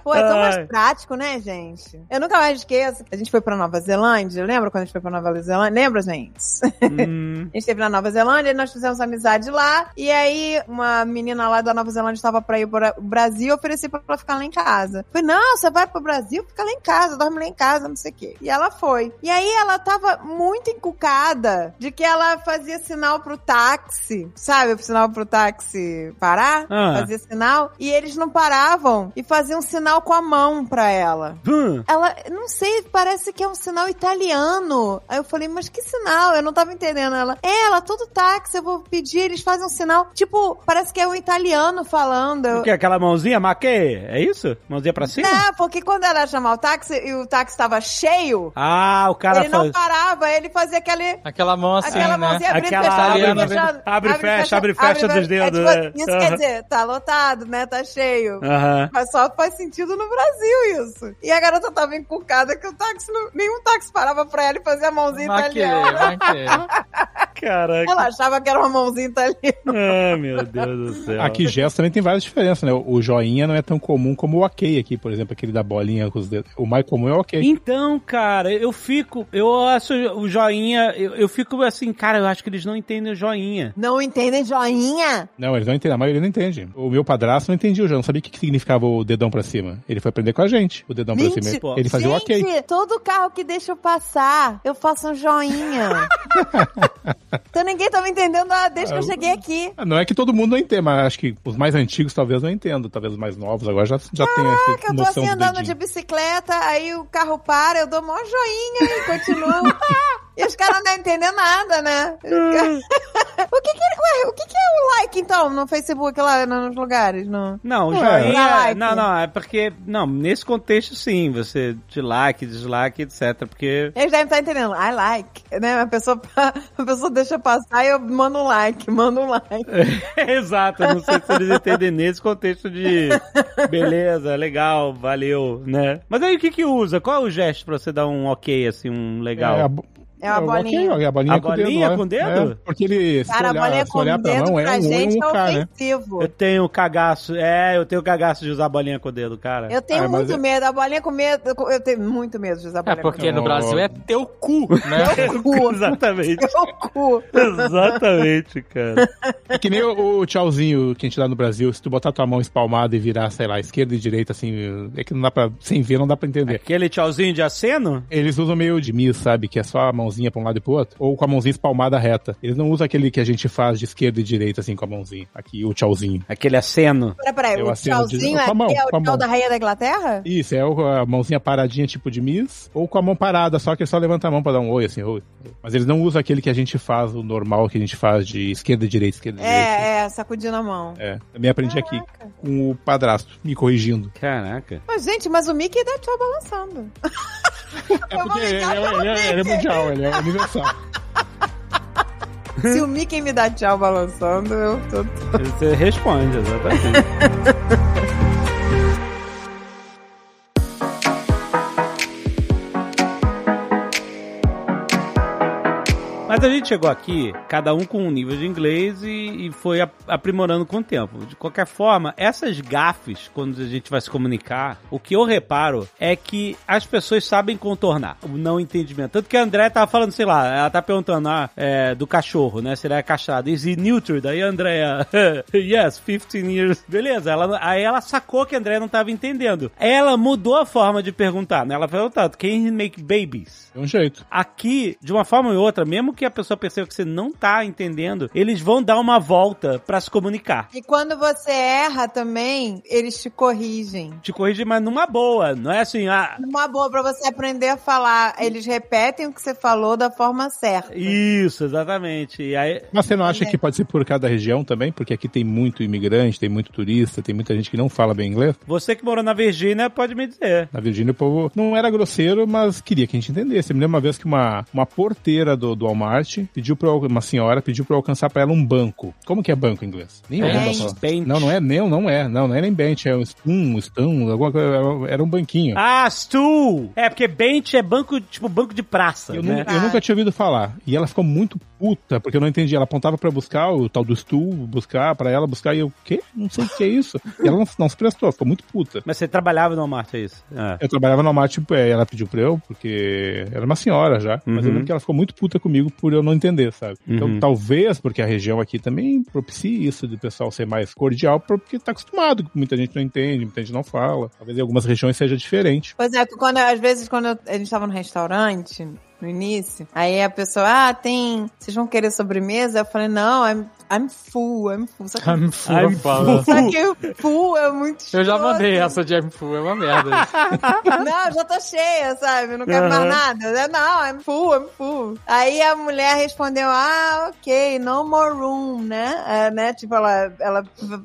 D: Pô, é tão mais
B: Ai.
D: prático, né, gente? Eu nunca mais esqueço. A gente foi pra Nova Zelândia. Lembra quando a gente foi pra Nova Zelândia? Lembra, gente?
B: Hum.
D: A gente esteve na Nova Zelândia, nós fizemos amizade lá. E aí, uma menina lá da Nova Zelândia estava pra ir para o Brasil. Ofereci pra ela ficar lá em casa. Falei, não, você vai pro Brasil? Fica lá em casa, dorme lá em casa, não sei o quê. E ela foi. E aí, ela tava muito encucada de que ela fazia sinal pro táxi, sabe? O sinal pro táxi parar,
B: Ah.
D: fazia sinal. E eles não paravam e faziam sinal com a mão pra ela.
B: Hum.
D: Ela, não sei, parece que é um sinal italiano. Aí eu falei, mas que sinal? Eu não tava entendendo. Ela, é, ela, todo táxi, eu vou pedir, eles fazem um sinal. Tipo, parece que é um italiano falando.
B: O que? Aquela mãozinha, maque? É isso? Mãozinha pra cima?
D: É, porque quando ela ia chamar o táxi e o táxi tava cheio,
B: Ah, o cara
D: ele não
B: faz...
D: parava, ele fazia aquele.
E: Aquela mão assim,
D: Aquela
E: né?
D: mãozinha abrindo
B: Aquela
D: fechando,
E: abre,
D: e fechando,
B: abre e fecha, abre e fecha dos
D: é
B: dedos,
D: tipo,
B: né?
D: Isso
B: Aham.
D: quer dizer, tá lotado, né? Tá cheio.
B: Aham.
D: Mas só faz sentido no Brasil isso. E a garota tava encucada que o táxi, não- nenhum táxi parava pra ela e fazia a mãozinha
E: Vai querer, vai querer.
B: Caraca.
D: Ela achava que era uma mãozinha italiana.
B: Ah, meu Deus do céu.
C: Aqui gesto também tem várias diferenças, né? O joinha não é tão comum como o ok aqui, por exemplo, aquele da bolinha com os dedos. O mais comum é o ok.
B: Então, cara, eu fico. Eu acho o joinha. Eu, eu fico assim, cara, eu acho que eles não entendem o joinha.
D: Não entendem joinha?
C: Não, eles não entendem, a maioria não entende. O meu padrasto não entendia o jogo, não sabia o que que significava o dedão pra cima. Ele foi aprender com a gente, o dedão pra
D: Mentira.
C: cima. Ele fazia o ok.
D: Gente, todo carro que deixa eu passar, eu faço um joinha. então ninguém me entendendo ah, desde que eu cheguei aqui.
C: Ah, Não é que todo mundo não entenda, mas acho que os mais antigos talvez não entendam, talvez os mais novos agora já, já tenham
D: Caraca,
C: essa
D: eu tô assim
C: do
D: andando de bicicleta, aí o carro para, eu dou mó joinha e continuo. e os caras não entendem nada, né? O que que, ué, o que que é o like, então, no Facebook lá, nos lugares? No...
B: Não, o
C: Ué,
B: joinha.
D: like.
B: Não, não, é porque. Não, nesse contexto sim, você de like, dislike, etc. Porque.
D: Eles devem estar entendendo. I like, né? A pessoa, a pessoa deixa passar e eu mando um like, mando um like.
B: Exato, não sei se eles entendem nesse contexto de beleza, legal, valeu, né? Mas aí o que que usa? Qual é o gesto pra você dar um ok, assim, um legal?
C: É,
D: É uma
C: o
D: bolinha.
C: ok, ó, é a bolinha
B: A
C: com o
B: bolinha
C: dedo.
B: com o
C: né?
B: dedo?
C: É, porque ele, se
D: Cara, a
C: olhar,
D: bolinha
C: se
D: com o
C: pra
D: dedo
C: mão, é
D: pra
C: um,
D: gente
C: é um
D: é
C: né?
D: ofensivo.
B: Eu tenho cagaço, é, eu tenho cagaço de usar bolinha com o dedo, cara.
D: Eu tenho muito
C: é-
D: medo. A bolinha com medo. Eu tenho muito medo de usar
E: É
D: bolinha
E: porque
C: Não.
E: no Brasil é teu cu, né?
D: com cu.
B: Exatamente.
D: Meu cu.
B: Exatamente, cara.
C: É que nem o, o tchauzinho que a gente dá no Brasil, se tu botar tua mão espalmada e virar, sei lá, esquerda e direita, assim, é que não dá pra, sem ver, não dá pra entender.
B: Aquele tchauzinho de aceno?
C: Eles usam meio de miss, sabe? Que é só a mãozinha pra um lado e pro outro. Ou com a mãozinha espalmada reta. Eles não usam aquele que a gente faz de esquerda e direita, assim, com a mãozinha. Aqui, o tchauzinho.
B: Aquele aceno.
D: Peraí, peraí.
C: Eu
D: O
C: assino de-
D: tchauzinho
C: com a mão,
D: é o tchau
C: mão.
D: da rainha da Inglaterra?
C: Isso, é a mãozinha paradinha, tipo de miss. Ou com a mão parada, só que ele só levanta a mão pra dar um oi, assim, oi. Mas eles não usam aquele que a gente faz, o normal que a gente faz de esquerda e direita, esquerda e direita.
D: É, é, sacudindo a mão.
C: É, também aprendi aqui com o padrasto, me corrigindo.
B: Caraca.
D: Mas, gente, mas o Mickey dá tchau balançando.
C: É porque ele, é,
D: pro
C: ele é- ele é
D: Mickey.
C: mundial, ele é universal.
D: Se o Mickey me dá tchau balançando, eu tô...
B: Você responde, exatamente. Mas a gente chegou aqui, cada um com um nível de inglês e, e foi ap- aprimorando com o tempo. De qualquer forma, essas gafes, quando a gente vai se comunicar, o que eu reparo é que as pessoas sabem contornar o não entendimento. Tanto que a André tava falando, sei lá, ela tá perguntando ah, é, do cachorro, né? Se ele é castrado. Is he neutered? Aí a Andrea, yes, 15 years. Beleza, ela, aí ela sacou que a Andrea não tava entendendo. Ela mudou a forma de perguntar, né? Ela perguntou, can he make babies?
C: É um jeito.
B: aqui, de uma forma ou outra, mesmo que a pessoa perceba que você não tá entendendo, eles vão dar uma volta pra se comunicar.
D: E quando você erra também, eles te corrigem.
B: Te corrigir, mas numa boa. Não é assim, ah,
D: Uma boa pra você aprender a falar. Eles repetem o que você falou da forma certa.
B: isso, exatamente. E aí,
C: Mas você não acha que pode ser por cada região também? Porque aqui tem muito imigrante, tem muito turista, tem muita gente que não fala bem inglês.
B: você que morou na Virgínia pode me dizer.
C: Na Virgínia o povo não era grosseiro, mas queria que a gente entendesse. Eu me lembro uma vez que uma, uma porteira do, do Walmart pediu pra eu- uma senhora pediu pra eu alcançar pra ela um banco. Como que é banco em inglês? Nem lembro.
D: Bench.
C: Não, não é, nem, não é. Não, não é nem bench, é um spoon, um stone, alguma coisa, era- um banquinho.
B: Ah, stool! É, porque bench é banco, tipo, banco de praça,
C: Eu,
B: né?
C: nu- eu nunca tinha ouvido falar. E ela ficou muito puta, porque eu não entendi. Ela apontava pra buscar o tal do stool, buscar pra ela buscar, e eu, o quê? Não sei o que é isso. E ela não, não se prestou, ficou muito puta.
B: Mas você trabalhava no Walmart, é isso? Ah.
C: Eu trabalhava no Walmart, tipo, é, ela pediu pra eu, porque era uma senhora já. Mas eu
B: Uhum.
C: lembro que ela ficou muito puta comigo por eu não entender, sabe? Então,
B: Uhum.
C: talvez, porque a região aqui também propicie isso de pessoal ser mais cordial, porque tá acostumado, que muita gente não entende, muita gente não fala. Talvez em algumas regiões seja diferente.
D: Pois é, quando, às vezes quando eu- a gente tava no restaurante, no início, aí a pessoa, ah, tem. Vocês vão querer sobremesa? Eu falei, não, I'm, I'm full, I'm full. Só que,
E: I'm full,
B: I'm
E: fala.
D: só que o full é muito
E: Eu já mandei essa de I'm full, é uma merda.
D: Não, já tô cheia, sabe? Não quero
B: Aham.
D: mais nada. Eu, Não, I'm full, I'm full. Aí a mulher respondeu, ah, ok, no more room, né? É, né? Tipo, ela, ela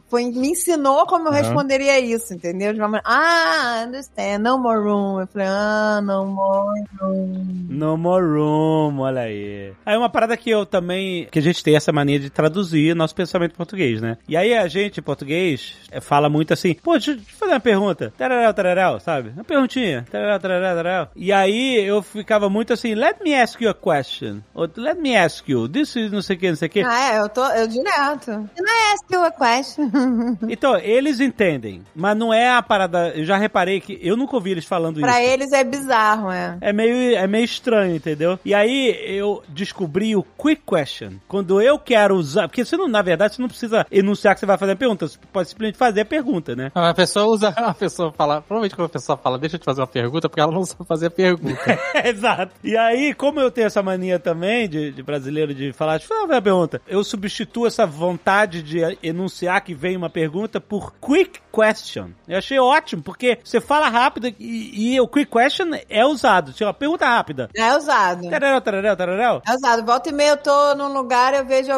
D: foi, me ensinou como eu responderia isso, entendeu? De uma maneira, ah, understand, no more room. Eu falei, ah, no more room.
B: No more room, olha aí. Aí uma parada que eu também. Que a gente tem essa mania de traduzir nosso pensamento em português, né? E aí a gente, em português, é, fala muito assim, pô, deixa eu fazer uma pergunta. Tararau, tararau, sabe? Uma perguntinha. Tararau, tararau, tararau. E aí eu ficava muito assim, let me ask you a question. Ou let me ask you, this is não sei o que, não sei o que.
D: Ah, é, eu tô, eu direto. Can I ask you a question?
B: Então, eles entendem, mas não é a parada. Eu já reparei que eu nunca ouvi eles falando
D: pra
B: isso.
D: eles é bizarro, é.
B: É meio, é meio estranho, entendeu? E aí eu descobri o quick question. Quando eu quero usar. Porque você não, na verdade, você não precisa enunciar que você vai fazer a pergunta. Você pode simplesmente fazer a pergunta, né?
E: A pessoa usa, a pessoa fala, provavelmente quando a pessoa fala, deixa eu te fazer uma pergunta, porque ela não sabe fazer a pergunta.
B: Exato. E aí, como eu tenho essa mania também de, de brasileiro de falar, deixa eu fazer uma pergunta, eu substituo essa vontade de enunciar que vem uma pergunta por quick question. Eu achei ótimo, porque você fala rápido e, e o quick question é usado. Tipo, pergunta rápida.
D: É usado.
B: Tararau, tararau, tararau.
D: É usado. Volta e meia eu tô num lugar eu vejo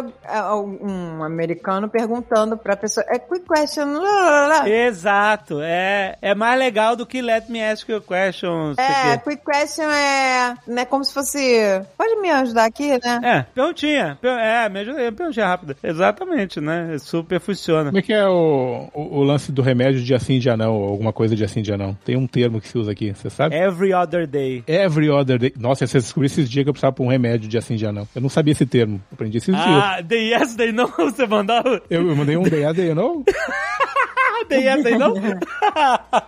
D: um americano perguntando pra pessoa, é quick question, lá, lá, lá.
B: Exato, é, é mais legal do que let me ask you a question.
D: É, quick question é, né, como se fosse, pode me ajudar aqui, né?
B: É, perguntinha. Per- É, me ajuda aí, perguntinha rápida. Exatamente, né? Super funciona.
C: Como é que é o, o, o lance do remédio de assim dia não, ou alguma coisa de assim dia não? Tem um termo que se usa aqui, você sabe?
B: Every other day.
C: Every other day. Nossa, você descobriu esses dias que eu precisava por um remédio de assim dia não. Eu não sabia esse termo. Aprendi esses dias.
B: Ah, day yes, day no, você mandava?
C: Eu, eu mandei um day a day, não?
B: Day yes, day no?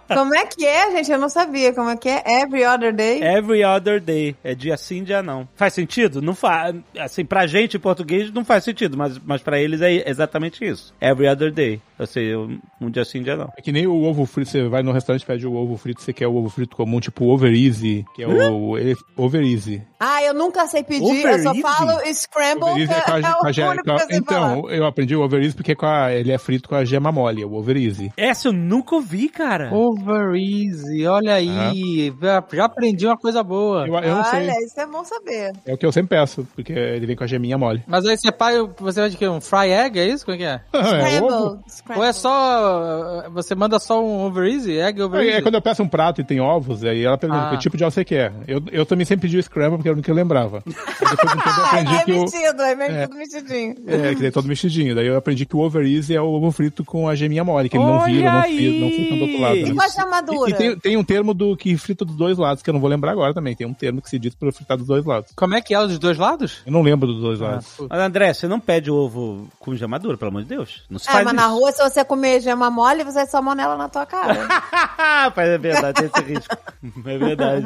D: Como é que é, gente? Eu não sabia como é que é. Every other day.
B: Every other day. É dia sim, dia não. Faz sentido? Não faz. Assim, pra gente em português não faz sentido, mas, mas pra eles é exatamente isso. Every other day. Ou seja, um dia sim, dia não.
C: É que nem o ovo frito, você vai no restaurante e pede o ovo frito, você quer o ovo frito comum, tipo over easy, que é o ele, over easy.
D: Ah, eu nunca sei pedir,
B: Over
D: eu só
B: easy?
D: falo scramble,
C: Over easy é
D: é, o.
C: Então, eu aprendi o over easy porque com a- ele é frito com a gema mole, é o over easy.
B: Essa eu nunca ouvi, cara.
E: Over easy, olha aí. Já, já aprendi uma coisa boa.
C: Eu, eu
D: Olha, isso é bom saber.
C: é o que eu sempre peço, porque ele vem com a geminha mole.
E: Mas aí você pai, você vai de quê? Um fry egg, é isso? Como é que é?
C: é ovo.
E: Ou é só. Você manda só um over easy? Egg over
C: É,
E: easy?
C: é quando eu peço um prato e tem ovos, aí ela pergunta
E: Ah.
C: que tipo de ovo você quer. Eu, eu também sempre pedi o scramble porque era o único que eu lembrava. Aí depois de um tempo eu aprendi
D: é
C: que o...
D: metido, é meio
C: É.
D: tudo mexidinho.
C: É, que daí todo mexidinho. Daí eu aprendi que o over easy é o ovo frito com a geminha mole, que não vira, não frita, não frita do outro lado.
D: E
C: né?
D: com a chamadura?
C: E, e tem, tem um termo do que frita dos dois lados, que eu não vou lembrar agora também. Tem um termo que se diz para fritar dos dois lados.
E: Como é que é os dos dois lados?
C: Eu não lembro dos dois
E: Ah,
C: lados.
B: Mas André, você não pede ovo com gemadura, pelo amor de Deus. Não se
D: É,
B: faz
D: mas
B: isso.
D: na rua, se você comer gema mole, você é salmonela na tua cara.
B: Mas é verdade, tem esse risco. É verdade.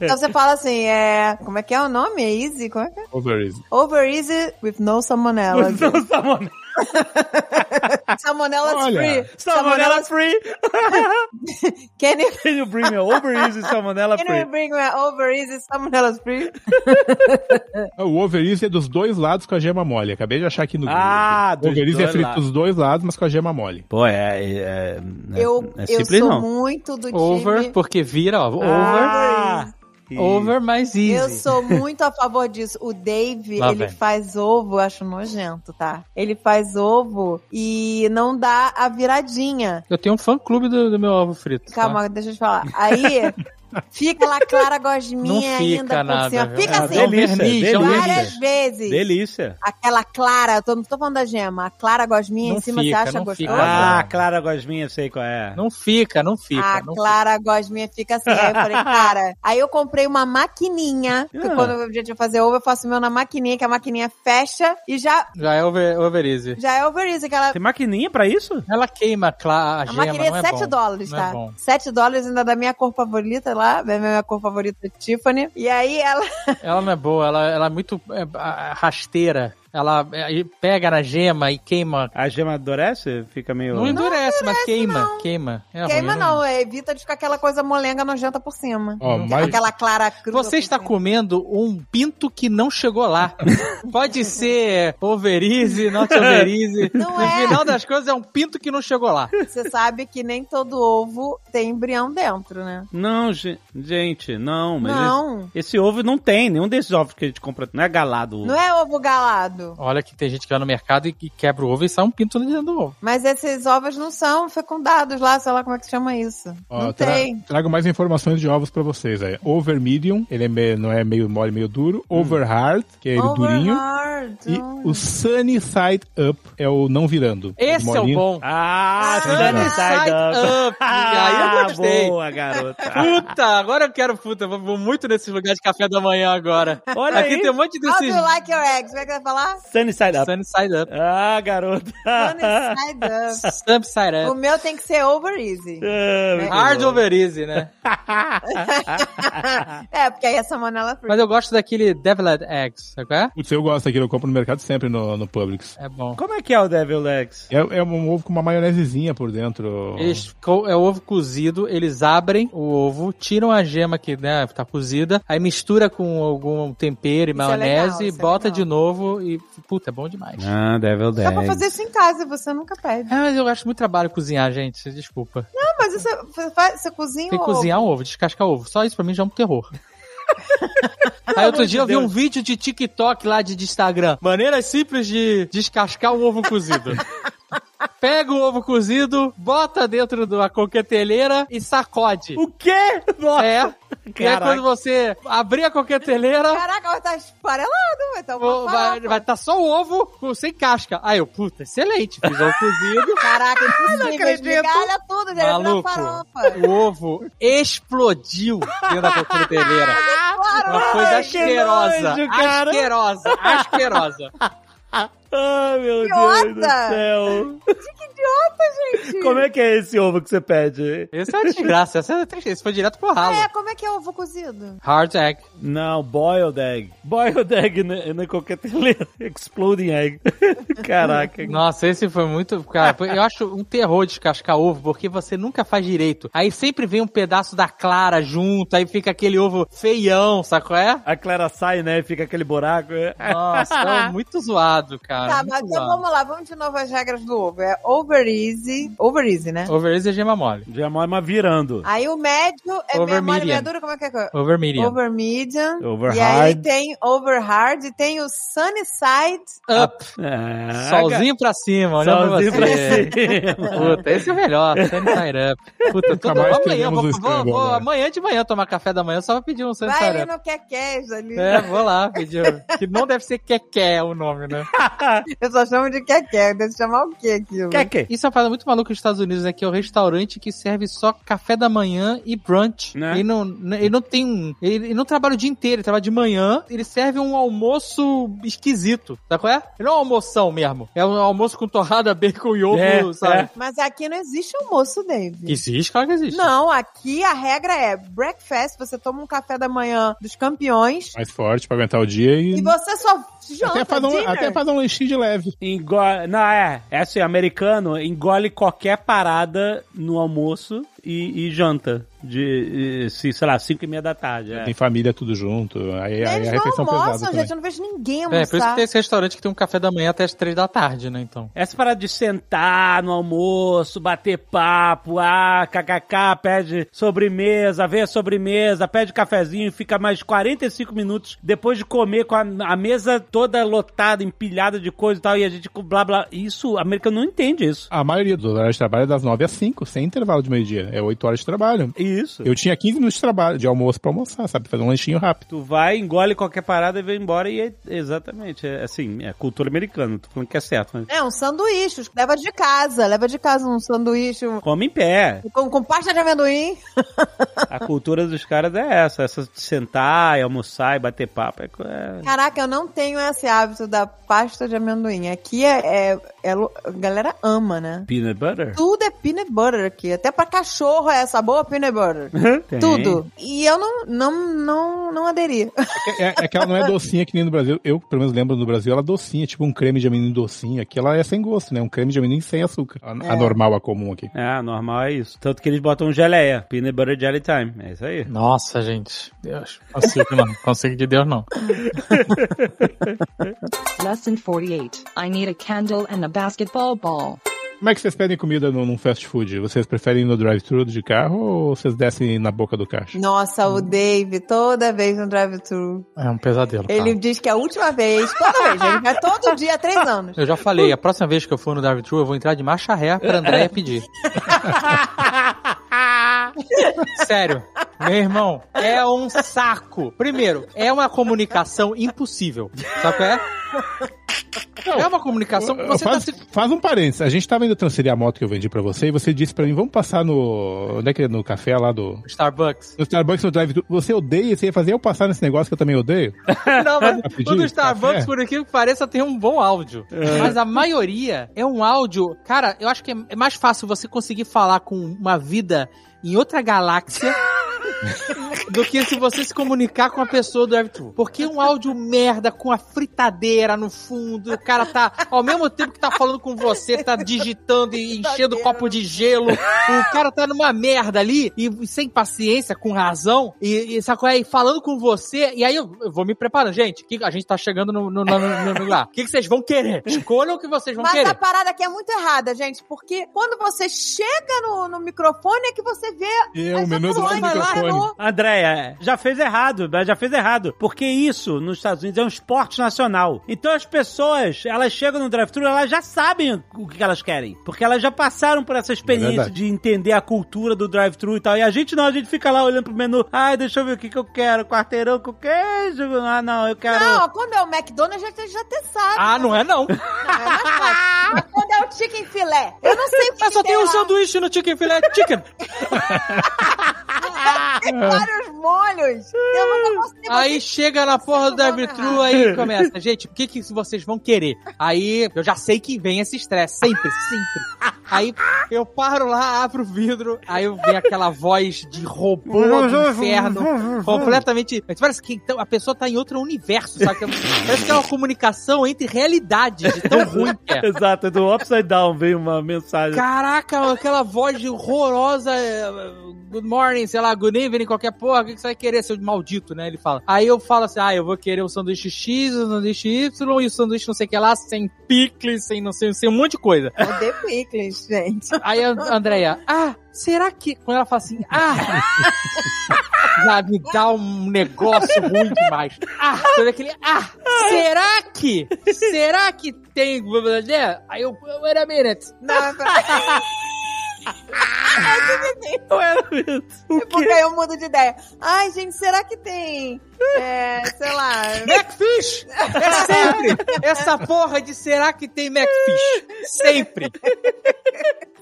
D: então você fala assim, é... Como é que é o nome? É easy? Como é que é?
C: Over easy.
D: Over easy with no salmonella.
B: Não, salmonela.
D: Salmonella
C: Olha,
D: free.
B: Salmonella free.
D: Can you,
B: Can you bring me over easy salmonella
D: can
B: free?
D: you bring me over easy salmonella free?
C: O over easy é dos dois lados com a gema mole. Acabei de achar aqui no Google.
B: Ah,
C: O
B: dos
C: over easy é frito
B: lados.
C: dos dois lados, mas com a gema mole.
B: Pô, é, é, é,
D: eu
B: é
D: eu
B: simples
D: sou
B: não.
D: muito do time...
E: Over, porque vira, ó. Over.
B: Ah,
E: Over mais easy.
D: Eu sou muito a favor disso. O Dave,
E: Lá
D: ele
E: vem.
D: faz ovo, eu acho nojento, tá? Ele faz ovo e não dá a viradinha.
E: Eu tenho um fã clube do, do meu ovo frito. tá?
D: Calma, deixa eu te falar. Aí fica lá clara
E: Não
D: gosminha
E: fica
D: ainda
E: nada.
D: por cima. Fica
E: É
D: assim,
B: delícia,
E: verniz, é
B: delícia.
D: várias vezes.
B: Delícia.
D: Aquela clara, eu tô, não tô falando da gema, a clara gosminha
E: Não
D: em cima,
E: fica,
D: você acha gostoso?
E: fica.
B: Ah, Clara Gosminha, sei qual é.
E: Não fica, não fica.
D: a
E: não
D: clara gosminha fica assim. Aí eu falei, cara. Aí eu comprei uma maquininha. Porque
B: Ah.
D: quando eu já tinha fazer ovo, eu faço o meu na maquininha, que a maquininha fecha e já,
E: fica. Já é over, over easy.
D: já é over isso. Aquela,
B: Tem maquininha pra isso?
E: Ela queima a
D: a
E: gema,
D: maquininha
E: não
D: é
E: é
D: 7
E: bom.
D: dólares,
E: Não é
D: tá?
E: bom.
D: 7 dólares ainda da minha cor favorita lá. da Minha cor favorita é Tiffany. E aí ela.
E: Ela não é boa, ela, ela é muito é, rasteira. Ela é, pega na gema e queima.
B: A gema endurece? Fica meio...
E: Não endurece, mas queima.
D: não.
E: Queima. É
D: Queima
E: ruim,
D: não, é, evita de ficar aquela coisa molenga nojenta por cima.
C: Ó, mas-
D: Aquela clara cruda.
E: Você está
D: cima.
E: comendo um pinto que não chegou lá. Pode ser overize, not overize.
D: Não
E: no
D: é.
E: final das coisas é um pinto que não chegou lá.
D: Você sabe que nem todo ovo tem embrião dentro, né?
B: Não, ge- gente, não. Mas
D: Não.
B: Esse, esse ovo não tem, nenhum desses ovos que a gente compra. Não é galado. ovo.
D: Não é ovo galado.
E: Olha que tem gente que vai no mercado e, e quebra o ovo e sai um pinto dentro do ovo.
D: Mas esses ovos não são fecundados lá, sei lá como é que se chama isso.
C: Ó,
D: não
C: tra-
D: tem.
C: Trago mais informações de ovos pra vocês aí. Over medium, ele é meio- não é meio mole, meio duro. Over hard, que é ele durinho.
D: Overhard.
C: E o sunny side up é o não virando.
E: Esse é o bom.
B: Ah,
D: Sunny
B: Sunny Side
E: Side
B: Up.
E: Up. Aí eu gostei.
B: Boa, garota.
E: Puta, agora eu quero, puta, eu vou muito nesses lugares de café da manhã agora.
B: Olha
E: Aqui
B: aí.
E: tem um monte
D: How do
E: desses
D: you like your eggs? Como é que vai falar?
B: Sunny Side Up.
E: Sunny Side Up.
B: Ah, garota.
D: Sunny side up.
E: Sunny Side
D: O
E: Up.
D: meu tem que ser over easy.
B: Ah, muito
E: Hard
B: bom.
E: over easy, né?
D: é, porque aí é salmonella free.
E: Mas eu gosto daquele Deviled Eggs, sabe qual é?
C: Putz, eu gosto daquilo, eu compro no mercado sempre no, no Publix.
E: É bom.
B: Como é que é o Devil Eggs?
C: É, é um ovo com uma maionesezinha por dentro.
E: Eles, é o ovo cozido, eles abrem o ovo, tiram a gema que né, tá cozida, aí mistura com algum tempero e
D: Isso é
E: maionese,
D: legal, é
E: bota
D: legal.
E: de novo e, puta, é bom demais.
B: Ah, Devil
D: Dá pra fazer isso em casa, você nunca pede.
E: É, mas eu acho muito trabalho cozinhar, gente, desculpa.
D: Não, mas isso, você, você cozinha
E: Tem
D: o
E: que cozinhar um ovo, descascar ovo. Só isso pra mim já é um terror. Aí outro dia eu vi um vídeo de TikTok lá de, de Instagram. Maneiras simples de descascar um ovo cozido. Pega o ovo cozido, bota dentro da coqueteleira e sacode.
B: O quê? Nossa.
E: É. E aí
B: Caraca.
E: quando você abrir a coqueteleira,
D: Caraca, vai estar esfarelado, vai estar uma
E: vai estar só o ovo com- sem casca. Aí eu, puta, excelente. Fiz ovo cozido.
D: Caraca, impossível,
B: acredito.
D: esmigalha tudo,
E: Maluco,
D: farofa.
E: o ovo explodiu dentro da coqueteleira. Uma coisa
B: Ai,
E: asquerosa.
B: nojo,
E: asquerosa. Asquerosa.
B: Ai, meu
D: Idiota.
B: Deus do céu.
D: Que idiota, gente.
B: Como é que é esse ovo que você pede?
E: Esse é uma desgraça. Esse, é- esse foi direto pro ralo.
D: É, como é que é ovo cozido?
E: Hard egg.
B: Não, boiled egg. Boiled egg na, na coqueteleira. Exploding egg. Caraca.
E: Nossa, esse foi muito. Cara, eu acho um terror descascar ovo, porque você nunca faz direito. Aí sempre vem um pedaço da clara junto, aí fica aquele ovo feião, sabe qual é?
B: A Clara sai, né? e Fica aquele buraco.
E: Nossa, é muito zoado, cara.
D: Tá,
E: muito
D: mas então vamos lá, vamos de novo as regras do ovo. É over easy, over easy, né?
E: Over easy é gema mole.
B: Já mas virando.
D: Aí o médio é
E: Over
D: meia mole, meia dura, como é que é?
E: Over medium.
D: Over medium.
B: Over
D: e aí
B: hard.
D: tem over hard e tem o sunny side.
E: Up.
B: Ah,
E: Solzinho pra cima, olhando pra
B: Solzinho pra
E: você.
B: cima.
E: Puta, esse é o melhor. Sunny side up. Puta,
C: mais
E: amanhã, vou, vou, vou- amanhã de manhã tomar café da manhã só pra pedir um sunny
D: Vai
E: side
D: ali
E: up.
D: no Keké ali.
E: É, vou lá pedir. Que não deve ser Keké o nome, né?
D: Eu só chamo de Keké, deve chamar o quê aquilo?
B: Quer que?
E: Isso é uma parada muito maluca nos Estados Unidos, é que é o restaurante que serve só café da manhã e brunch.
B: Né?
E: Ele, não, ele não tem um. Ele, ele não trabalha o dia inteiro, ele trabalha de manhã, ele serve um almoço esquisito. Sabe qual é? Ele não é um almoção mesmo. É um almoço com torrada, bacon e ovo,
B: É,
E: sabe?
B: é.
D: Mas aqui não existe almoço, Dave.
E: Existe, claro que existe.
D: Não, aqui a regra é breakfast, você toma um café da manhã dos campeões
C: Mais forte pra aguentar o dia e.
D: e você só janta,
C: Até faz, um,
D: dinner.
C: até faz um lanchinho de leve.
B: Engole, não, é, é assim, americano engole qualquer parada no almoço e, e janta. De, e, se, sei lá, 5 e meia da tarde. é.
C: Tem família tudo junto. Aí, aí a
D: não
C: refeição pesada
D: almoçam,
C: também.
D: gente, eu não vejo ninguém
E: É, por isso
D: almoçar.
E: que tem esse restaurante que tem um café da manhã até as três da tarde, né? Então.
B: Essa parada de sentar no almoço, bater papo, ah, kkk, pede sobremesa, vê a sobremesa, pede cafezinho, fica mais 45 minutos depois de comer com a, a mesa toda lotada, empilhada de coisa e tal, e a gente com blá blá. Isso, a América não entende isso.
C: A maioria dos horários de trabalho é das 9 às 5, sem intervalo de meio-dia. É 8 horas de trabalho.
B: Isso.
C: Eu tinha 15 minutos de trabalho, de almoço pra almoçar, sabe? Fazer um lanchinho rápido.
B: Tu vai, engole qualquer parada e vem embora e é exatamente, é assim, é cultura americana, tô falando que é certo, mas
D: É, um sanduíche, leva de casa, leva de casa um sanduíche
B: come em pé.
D: com, com pasta de amendoim.
B: A cultura dos caras é essa, essa de sentar e almoçar e bater papo. É, é-
D: Caraca, eu não tenho esse hábito da pasta de amendoim. Aqui é, é- é a galera ama, né?
B: peanut butter.
D: Tudo é peanut butter aqui. Até pra cachorro é sabor peanut butter.
B: Tem.
D: Tudo. E eu não, não, não, não aderi.
C: É, é que ela não é docinha que nem no Brasil. Eu, pelo menos, lembro no Brasil, ela é docinha, tipo um creme de amendoim docinho. Aqui ela é sem gosto, né? Um creme de amendoim sem açúcar. A, a normal, a comum aqui.
B: É, normal é isso. Tanto que eles botam geleia. Peanut butter jelly time. É isso aí.
E: Nossa, gente. Deus. Consigo não. Consigo de Deus não.
F: Lesson 48. I need a candle and a basketball ball.
C: Como é que vocês pedem comida no, num fast food? Vocês preferem ir no drive-thru de carro ou vocês descem na boca do caixa?
D: Nossa, o Dave, toda vez no drive-thru.
E: É um pesadelo.
D: Ele
E: cara.
D: diz que é a última vez, toda vez, ele vai todo dia há três anos.
E: Eu já falei, a próxima vez que eu for no drive-thru, eu vou entrar de marcha ré pra Andréia pedir. Sério. Meu irmão, é um saco. Primeiro, é uma comunicação impossível. Sabe qual é? É uma comunicação que você tá
C: faz,
E: se...
C: faz um parênteses. A gente tava indo transferir a moto que eu vendi pra você e você disse pra mim, vamos passar no. Onde é que é? No café lá do.
E: Starbucks.
C: No Starbucks no drive Você odeia, você ia fazer eu passar nesse negócio que eu também odeio?
E: Não, mas o do Starbucks,
C: café?
E: por aquilo que pareça, tem um bom áudio. Mas a maioria é um áudio. Cara, eu acho que é é mais fácil você conseguir falar com uma vida em outra galáxia. do que se você se comunicar com a pessoa do drive-thru. Porque um áudio merda com a fritadeira no fundo, o cara tá, ao mesmo tempo que tá falando com você, tá digitando e enchendo o copo de gelo, o cara tá numa merda ali, e sem paciência, com razão, e, e sabe qual é? E falando com você, e aí eu, eu vou me preparando. Gente, que, a gente tá chegando no, no, no, no- no lugar. O que, que vocês vão querer? Escolham o que vocês vão
D: Mas
E: querer.
D: a parada aqui é muito errada, gente, porque quando você chega no, no microfone é que você vê as
C: o menu do microfone.
B: Andréia, já fez errado, já fez errado. Porque isso, nos Estados Unidos, é um esporte nacional. Então as pessoas, elas chegam no drive-thru, elas já sabem o que elas querem. Porque elas já passaram por essa experiência
C: verdade.
B: de entender a cultura do drive-thru e tal. E a gente não, a gente fica lá olhando pro menu. Ai, deixa eu ver o que, que eu quero. Quarteirão com queijo. Ah, não, eu quero...
D: Não, quando é o McDonald's, já, já até sabe.
E: Ah, não é não.
D: Não, é Mas é o chicken filé, eu não sei o que
E: Mas só tem um sanduíche no Chicken Filé Chicken.
D: Tem vários molhos. Eu não consigo
E: Aí chega na porra do drive-thru, aí começa. Gente, o que, que vocês vão querer? Aí eu já sei que vem esse estresse. Sempre, sempre. Aí eu paro lá, abro o vidro, aí eu vejo aquela voz de robô do inferno, completamente. Parece que então, a pessoa tá em outro universo, sabe? Parece que é uma comunicação entre realidades, de tão ruim que é.
B: Exato, do Upside Down veio uma mensagem.
E: Caraca, aquela voz horrorosa. eh, Good morning, sei lá, good evening, qualquer porra. O que você vai querer, seu maldito, né? Ele fala. Aí eu falo assim: ah, eu vou querer o sanduíche X, o sanduíche Y e o sanduíche não sei o que lá, sem picles, sem não sei, sem um monte de coisa.
D: Odeio picles, gente.
E: Aí a Andrea, ah, será que. Quando ela fala assim, ah. Já me dá um negócio ruim demais. Ah, todo aquele. Ah, será que? Será que tem. Aí eu. Wait a minute.
D: Não, não.
B: Não era isso. O
D: É porque aí eu mudo de ideia. Ai, gente, será que tem. É, sei lá.
E: Macfish! É sempre! Essa porra de será que tem Macfish? Sempre!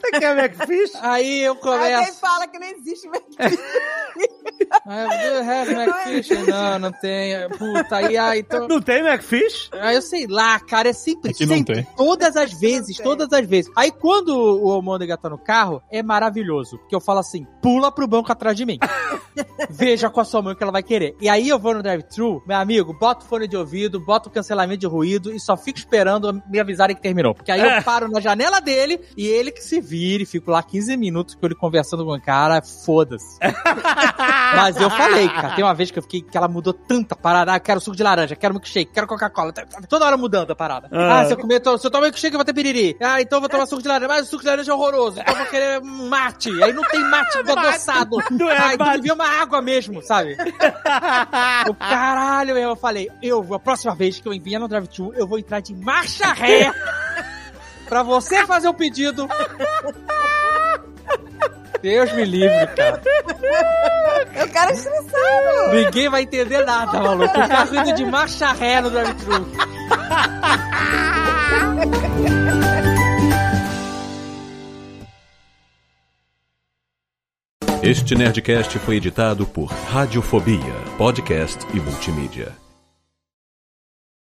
B: Você quer McFish?
E: Aí eu começo.
D: fala que não existe mais.
E: Ah, do you have Macfish? Não, não tem. Puta, aí, aí, então.
B: Não tem McFish?
E: Aí eu sei lá, cara, é sempre,
C: Aqui não
E: sempre.
C: tem.
E: Todas as vezes, todas as vezes. Aí quando o Almôndega tá no carro, é maravilhoso. Porque eu falo assim, pula pro banco atrás de mim. Veja com a sua mãe o que ela vai querer. E aí eu vou no drive-thru, meu amigo, bota o fone de ouvido, bota o cancelamento de ruído e só fico esperando me avisarem que terminou. Porque aí eu paro na janela dele e ele que se vire, fico lá 15 minutos com ele conversando com o cara, foda-se. Mas eu falei, cara, tem uma vez que eu fiquei que ela mudou tanta parada. Ah, quero suco de laranja, quero milkshake, quero Coca-Cola. Tá- tá Toda hora mudando a parada.
B: Ah.
E: Ah, se eu comer, se eu tomar milkshake, eu vou ter piriri. Ah, então eu vou tomar suco de laranja. Mas o suco de laranja é horroroso. Então eu vou querer um mate. Aí não tem mate adoçado.
B: Não é
E: ah, então vê uma água mesmo, sabe? o caralho, eu falei, eu, a próxima vez que eu enviar no drive-thru, eu vou entrar de marcha ré pra você fazer o pedido. Deus me livre, cara.
D: Eu quero estressado.
E: Ninguém vai entender nada, maluco. O carro indo de marcha ré no drive-thru.
G: Este Nerdcast foi editado por Radiofobia, podcast e multimídia.